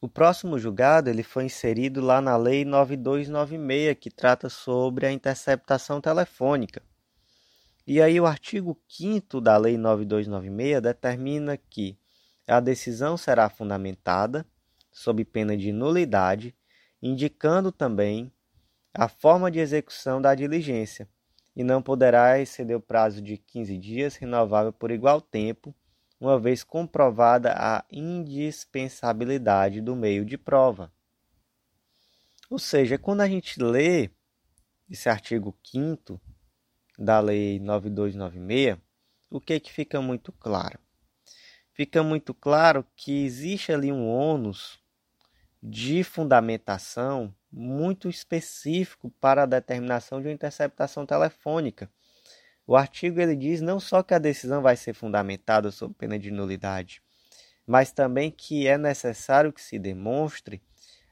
O próximo julgado ele foi inserido lá na Lei 9296, que trata sobre a interceptação telefônica. E aí o artigo 5 da Lei 9296 determina que a decisão será fundamentada sob pena de nulidade, indicando também a forma de execução da diligência, e não poderá exceder o prazo de 15 dias, renovável por igual tempo, uma vez comprovada a indispensabilidade do meio de prova. Ou seja, quando a gente lê esse artigo 5 da Lei 9296, o que, que fica muito claro? Fica muito claro que existe ali um ônus de fundamentação muito específico para a determinação de uma interceptação telefônica, O artigo ele diz não só que a decisão vai ser fundamentada sob pena de nulidade, mas também que é necessário que se demonstre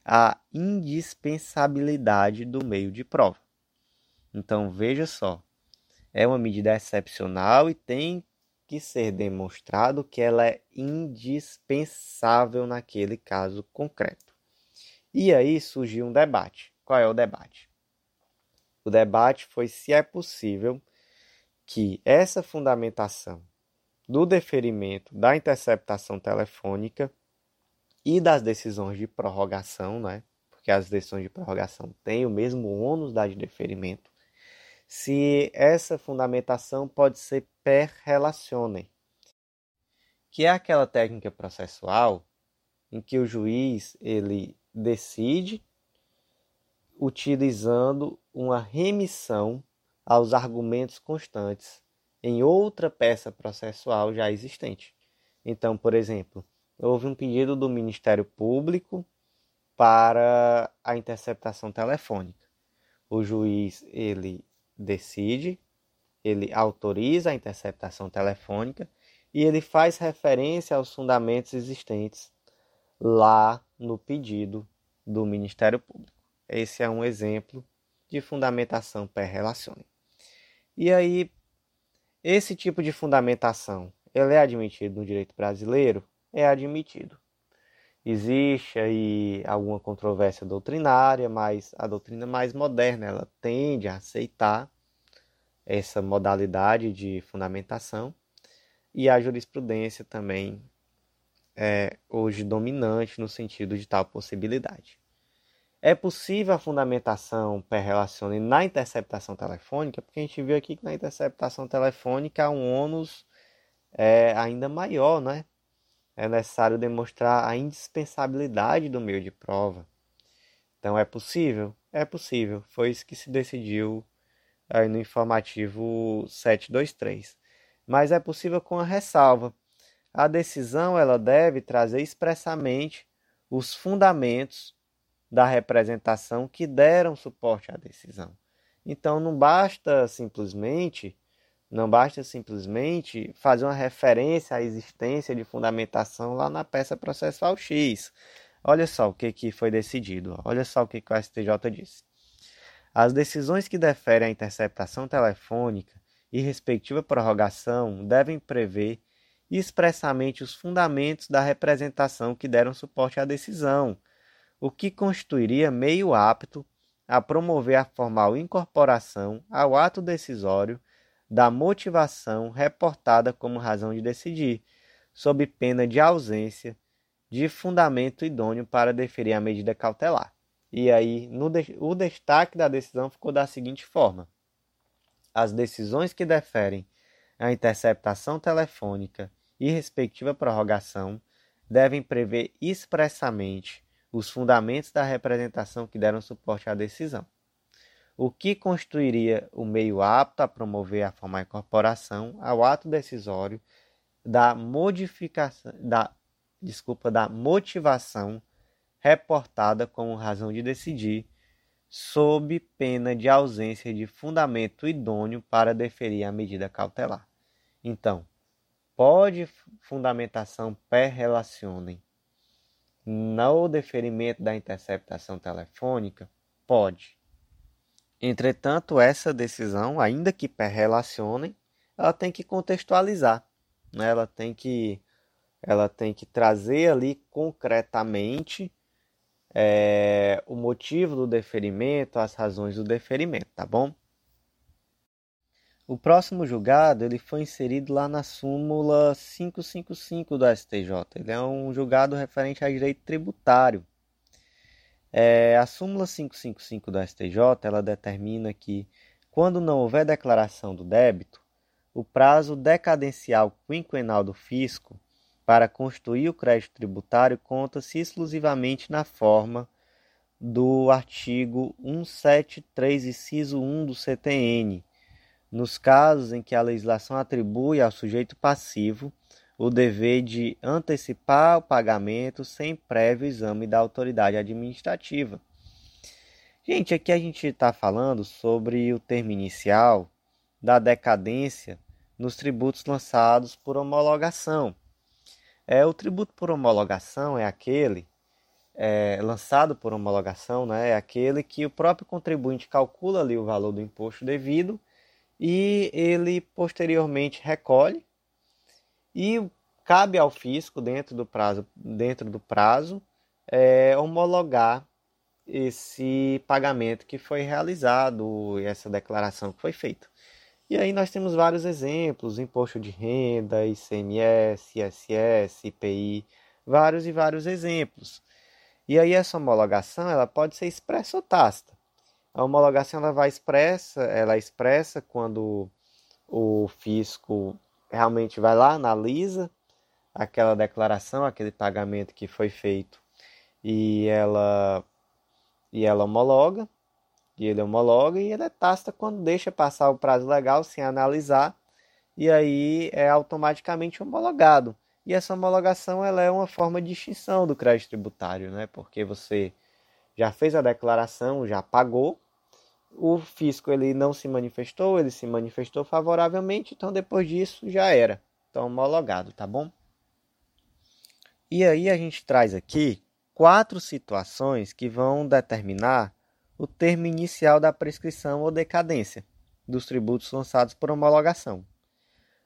a indispensabilidade do meio de prova. Então veja só, é uma medida excepcional e tem que ser demonstrado que ela é indispensável naquele caso concreto. E aí surgiu um debate. Qual é o debate? O debate foi se é possível que essa fundamentação do deferimento da interceptação telefônica e das decisões de prorrogação, né? porque as decisões de prorrogação têm o mesmo ônus da de deferimento, se essa fundamentação pode ser per relacionem, que é aquela técnica processual em que o juiz ele decide utilizando uma remissão aos argumentos constantes em outra peça processual já existente. Então, por exemplo, houve um pedido do Ministério Público para a interceptação telefônica. O juiz ele decide, ele autoriza a interceptação telefônica e ele faz referência aos fundamentos existentes lá no pedido do Ministério Público. Esse é um exemplo de fundamentação per relacione. E aí, esse tipo de fundamentação, ele é admitido no direito brasileiro? É admitido. Existe aí alguma controvérsia doutrinária, mas a doutrina mais moderna, ela tende a aceitar essa modalidade de fundamentação e a jurisprudência também é hoje dominante no sentido de tal possibilidade. É possível a fundamentação per relacione na interceptação telefônica, porque a gente viu aqui que na interceptação telefônica há um ônus é, ainda maior, né? É necessário demonstrar a indispensabilidade do meio de prova. Então é possível? É possível. Foi isso que se decidiu aí no informativo 723. Mas é possível com a ressalva. A decisão ela deve trazer expressamente os fundamentos da representação que deram suporte à decisão. Então não basta simplesmente não basta simplesmente fazer uma referência à existência de fundamentação lá na peça processual X. Olha só o que, que foi decidido. Olha só o que, que o STJ disse. As decisões que deferem a interceptação telefônica e respectiva prorrogação devem prever expressamente os fundamentos da representação que deram suporte à decisão, o que constituiria meio apto a promover a formal incorporação ao ato decisório da motivação reportada como razão de decidir, sob pena de ausência de fundamento idôneo para deferir a medida cautelar. E aí, no de o destaque da decisão ficou da seguinte forma: as decisões que deferem a interceptação telefônica e respectiva prorrogação devem prever expressamente os fundamentos da representação que deram suporte à decisão, o que constituiria o meio apto a promover a formal incorporação ao ato decisório da modificação da desculpa da motivação reportada como razão de decidir sob pena de ausência de fundamento idôneo para deferir a medida cautelar. Então, pode fundamentação per relacionem no deferimento da interceptação telefônica? Pode. Entretanto, essa decisão, ainda que per relacionem, ela tem que contextualizar, né? ela, tem que, ela tem que trazer ali concretamente é, o motivo do deferimento, as razões do deferimento, tá bom? O próximo julgado ele foi inserido lá na súmula 555 do STJ. Ele é um julgado referente a direito tributário. É, a súmula 555 do STJ ela determina que, quando não houver declaração do débito, o prazo decadencial quinquenal do fisco para constituir o crédito tributário conta-se exclusivamente na forma do artigo 173, inciso 1 do CTN, nos casos em que a legislação atribui ao sujeito passivo o dever de antecipar o pagamento sem prévio exame da autoridade administrativa. Gente, aqui a gente está falando sobre o termo inicial da decadência nos tributos lançados por homologação. É, o tributo por homologação é aquele é, lançado por homologação, né, é aquele que o próprio contribuinte calcula ali o valor do imposto devido e ele posteriormente recolhe e cabe ao fisco dentro do prazo, dentro do prazo é, homologar esse pagamento que foi realizado, essa declaração que foi feita. E aí nós temos vários exemplos, imposto de renda, ICMS, ISS, IPI, vários e vários exemplos. E aí essa homologação, ela pode ser expressa ou tácita. A homologação ela vai expressa, ela é expressa quando o fisco realmente vai lá, analisa aquela declaração, aquele pagamento que foi feito e ela e ela homologa, e ele homologa e ele é quando deixa passar o prazo legal sem analisar e aí é automaticamente homologado. E essa homologação ela é uma forma de extinção do crédito tributário, né? Porque você já fez a declaração, já pagou, o fisco ele não se manifestou, ele se manifestou favoravelmente, então depois disso já era. Então homologado, tá bom? E aí a gente traz aqui quatro situações que vão determinar o termo inicial da prescrição ou decadência dos tributos lançados por homologação.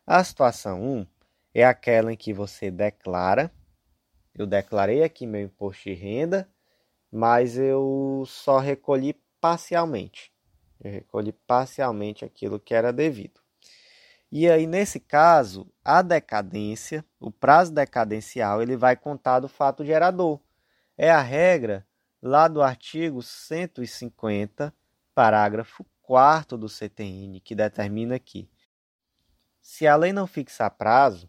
A situação 1 é aquela em que você declara, eu declarei aqui meu imposto de renda, mas eu só recolhi parcialmente. Eu recolhi parcialmente aquilo que era devido. E aí, nesse caso, a decadência, o prazo decadencial, ele vai contar do fato gerador, é a regra lá do artigo 150, parágrafo 4 do CTN, que determina que, se a lei não fixar prazo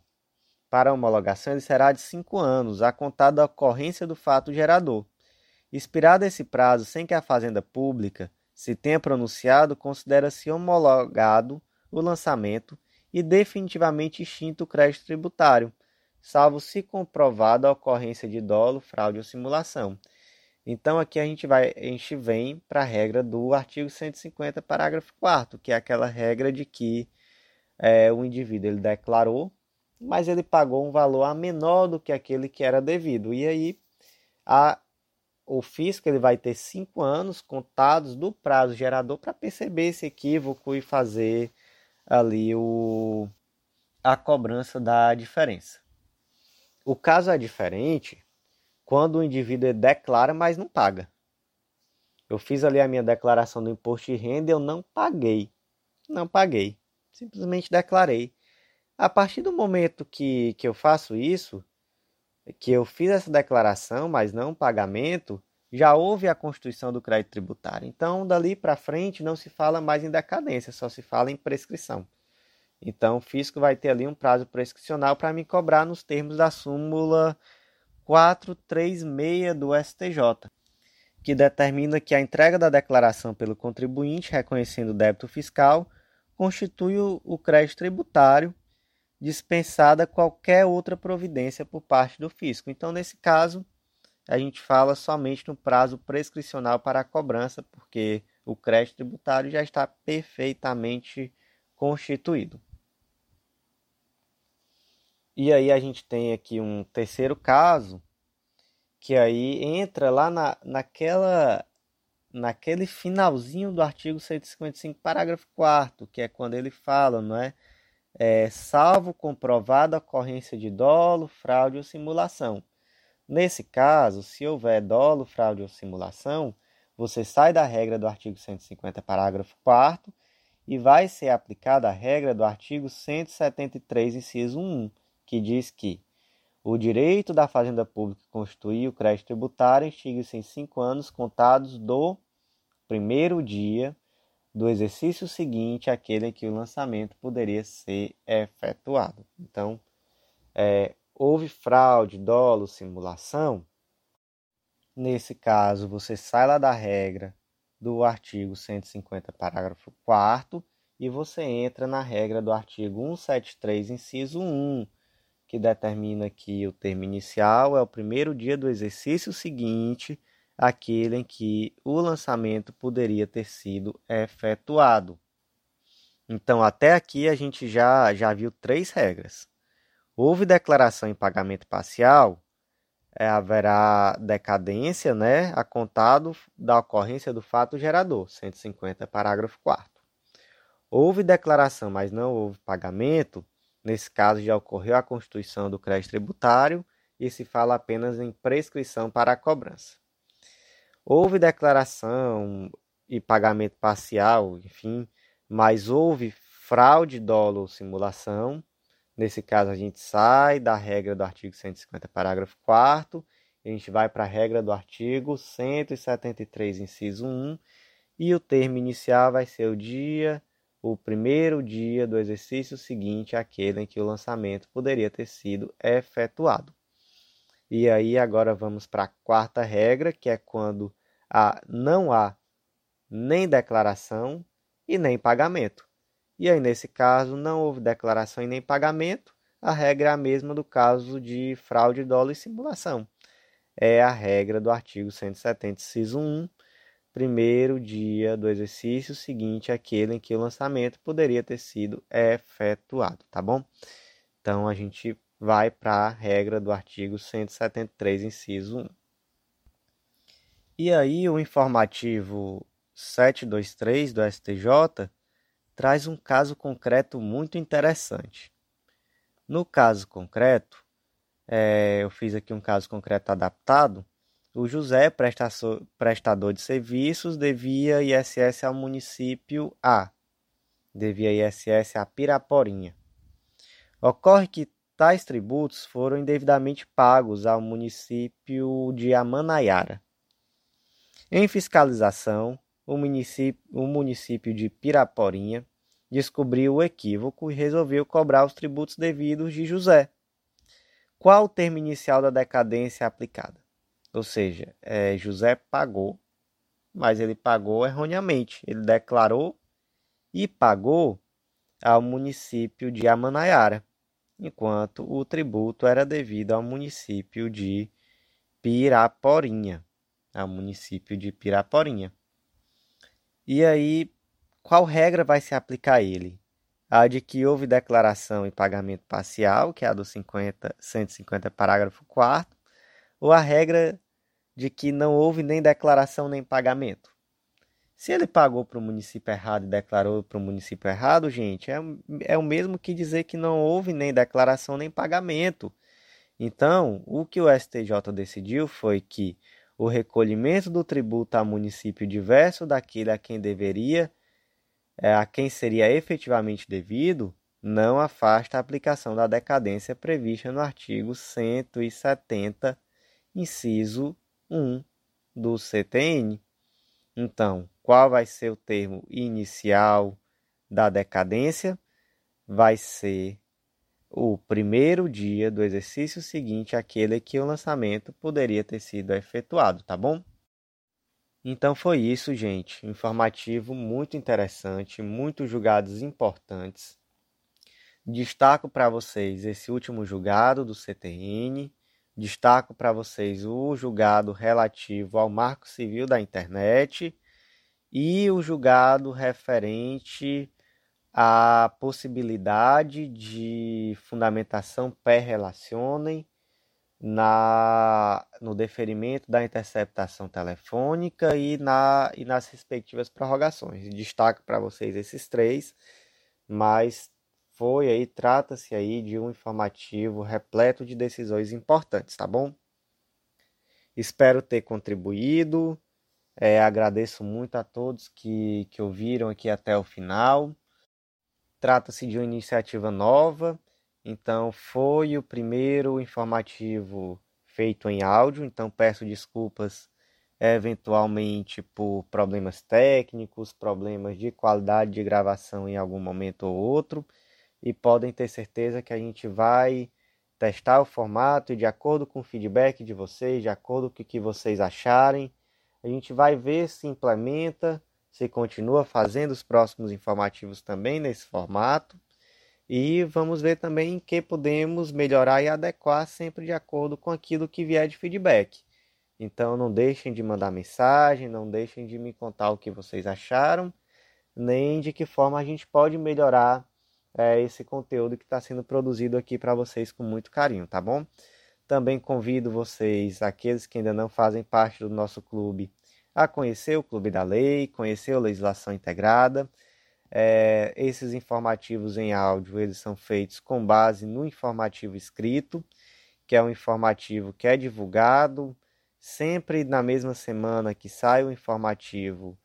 para homologação, ele será de cinco anos, a contar da ocorrência do fato gerador. Expirado esse prazo sem que a Fazenda Pública se tenha pronunciado, considera-se homologado o lançamento e definitivamente extinto o crédito tributário, salvo se comprovada a ocorrência de dolo, fraude ou simulação. Então aqui a gente vai, a gente vem para a regra do artigo 150, parágrafo 4 que é aquela regra de que é, o indivíduo ele declarou, mas ele pagou um valor a menor do que aquele que era devido. E aí a, o fisco ele vai ter cinco anos contados do prazo gerador para perceber esse equívoco e fazer ali o, a cobrança da diferença. O caso é diferente quando o indivíduo declara, mas não paga. Eu fiz ali a minha declaração do imposto de renda eu não paguei. Não paguei. Simplesmente declarei. A partir do momento que, que eu faço isso, que eu fiz essa declaração, mas não pagamento, já houve a constituição do crédito tributário. Então, dali para frente, não se fala mais em decadência, só se fala em prescrição. Então, o fisco vai ter ali um prazo prescricional para me cobrar nos termos da súmula 436 do STJ, que determina que a entrega da declaração pelo contribuinte reconhecendo o débito fiscal constitui o crédito tributário dispensada qualquer outra providência por parte do fisco. Então, nesse caso, a gente fala somente no prazo prescricional para a cobrança, porque o crédito tributário já está perfeitamente constituído. E aí a gente tem aqui um terceiro caso, que aí entra lá na, naquela, naquele finalzinho do artigo 155, parágrafo 4 que é quando ele fala, não é? É salvo comprovada ocorrência de dolo, fraude ou simulação. Nesse caso, se houver dolo, fraude ou simulação, você sai da regra do artigo 150, parágrafo 4 e vai ser aplicada a regra do artigo 173, inciso 1, que diz que o direito da Fazenda Pública constituir o crédito tributário extingue-se em cinco anos contados do primeiro dia do exercício seguinte àquele em que o lançamento poderia ser efetuado. Então, é, houve fraude, dolo, simulação. Nesse caso, você sai lá da regra do artigo 150, parágrafo 4 e você entra na regra do artigo 173, inciso 1 que determina que o termo inicial é o primeiro dia do exercício seguinte àquele em que o lançamento poderia ter sido efetuado. Então, até aqui a gente já, já viu três regras. Houve declaração em pagamento parcial, é, haverá decadência né, a contado da ocorrência do fato gerador, 150, parágrafo 4 Houve declaração, mas não houve pagamento, nesse caso já ocorreu a constituição do crédito tributário e se fala apenas em prescrição para a cobrança. Houve declaração e pagamento parcial, enfim, mas houve fraude, dolo ou simulação. Nesse caso, a gente sai da regra do artigo 150, parágrafo 4 a gente vai para a regra do artigo 173, inciso 1, e o termo inicial vai ser o dia, o primeiro dia do exercício seguinte àquele em que o lançamento poderia ter sido efetuado. E aí agora vamos para a quarta regra, que é quando há, não há nem declaração e nem pagamento. E aí, nesse caso, não houve declaração e nem pagamento, a regra é a mesma do caso de fraude, dolo e simulação. É a regra do artigo 170, inciso 1, primeiro dia do exercício seguinte àquele em que o lançamento poderia ter sido efetuado, tá bom? Então, a gente vai para a regra do artigo 173, inciso 1. E aí, o informativo 723 do STJ traz um caso concreto muito interessante. No caso concreto, é, eu fiz aqui um caso concreto adaptado. O José, prestador de serviços, devia ISS ao município A, devia ISS a Piraporinha. Ocorre que tais tributos foram indevidamente pagos ao município de Amanaiara. Em fiscalização, o município, o município de Piraporinha descobriu o equívoco e resolveu cobrar os tributos devidos de José. Qual o termo inicial da decadência aplicada? Ou seja, é, José pagou, mas ele pagou erroneamente. Ele declarou e pagou ao município de Amanaiara, enquanto o tributo era devido ao município de Piraporinha, ao município de Piraporinha. E aí, qual regra vai se aplicar a ele? A de que houve declaração e pagamento parcial, que é a do 50, 150, parágrafo 4 ou a regra de que não houve nem declaração nem pagamento? Se ele pagou para o município errado e declarou para o município errado, gente, é, é o mesmo que dizer que não houve nem declaração nem pagamento. Então, o que o STJ decidiu foi que o recolhimento do tributo a município diverso daquele a quem deveria, é, a quem seria efetivamente devido, não afasta a aplicação da decadência prevista no artigo 170, inciso 1 do CTN. Então, qual vai ser o termo inicial da decadência? Vai ser o primeiro dia do exercício seguinte àquele que o lançamento poderia ter sido efetuado, tá bom? Então foi isso, gente. Informativo muito interessante, muitos julgados importantes. Destaco para vocês esse último julgado do CTN. Destaco para vocês o julgado relativo ao Marco Civil da Internet e o julgado referente a possibilidade de fundamentação pré-relacionem na, no deferimento da interceptação telefônica e, na, e nas respectivas prorrogações. Destaco para vocês esses três, mas foi aí, trata-se aí de um informativo repleto de decisões importantes, tá bom? Espero ter contribuído. É, agradeço muito a todos que, que ouviram aqui até o final. Trata-se de uma iniciativa nova, então foi o primeiro informativo feito em áudio, então peço desculpas eventualmente por problemas técnicos, problemas de qualidade de gravação em algum momento ou outro, e podem ter certeza que a gente vai testar o formato e de acordo com o feedback de vocês, de acordo com o que vocês acharem, a gente vai ver se implementa se continua fazendo os próximos informativos também nesse formato. E vamos ver também em que podemos melhorar e adequar sempre de acordo com aquilo que vier de feedback. Então não deixem de mandar mensagem, não deixem de me contar o que vocês acharam. nem de que forma a gente pode melhorar é, esse conteúdo que está sendo produzido aqui para vocês com muito carinho, tá bom? Também convido vocês, aqueles que ainda não fazem parte do nosso clube, a conhecer o Clube da Lei, conhecer a legislação integrada. É, esses informativos em áudio eles são feitos com base no informativo escrito, que é um informativo que é divulgado sempre na mesma semana que sai o informativo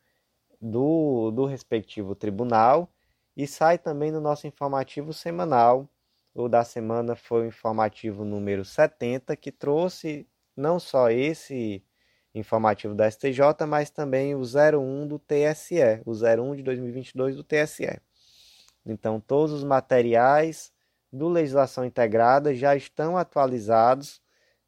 do, do respectivo tribunal e sai também no nosso informativo semanal. O da semana foi o informativo número 70, que trouxe não só esse informativo da STJ, mas também o 01 do TSE, o 01 de 2022 do TSE. Então, todos os materiais do Legislação Integrada já estão atualizados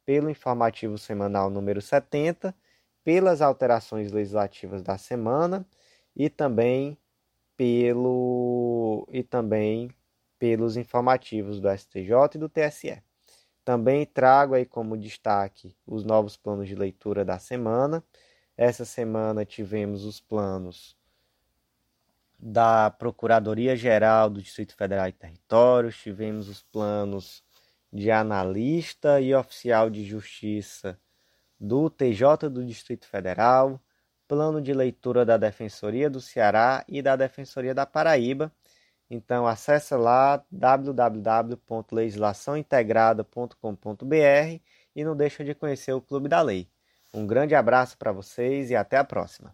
pelo informativo semanal número 70, pelas alterações legislativas da semana e também pelo e também pelos informativos do STJ e do TSE. Também trago aí como destaque os novos planos de leitura da semana. Essa semana tivemos os planos da Procuradoria Geral do Distrito Federal e Territórios, tivemos os planos de analista e oficial de justiça do TJ do Distrito Federal, plano de leitura da Defensoria do Ceará e da Defensoria da Paraíba. Então acessa lá www.legislaçãointegrada.com.br e não deixa de conhecer o Clube da Lei. Um grande abraço para vocês e até a próxima.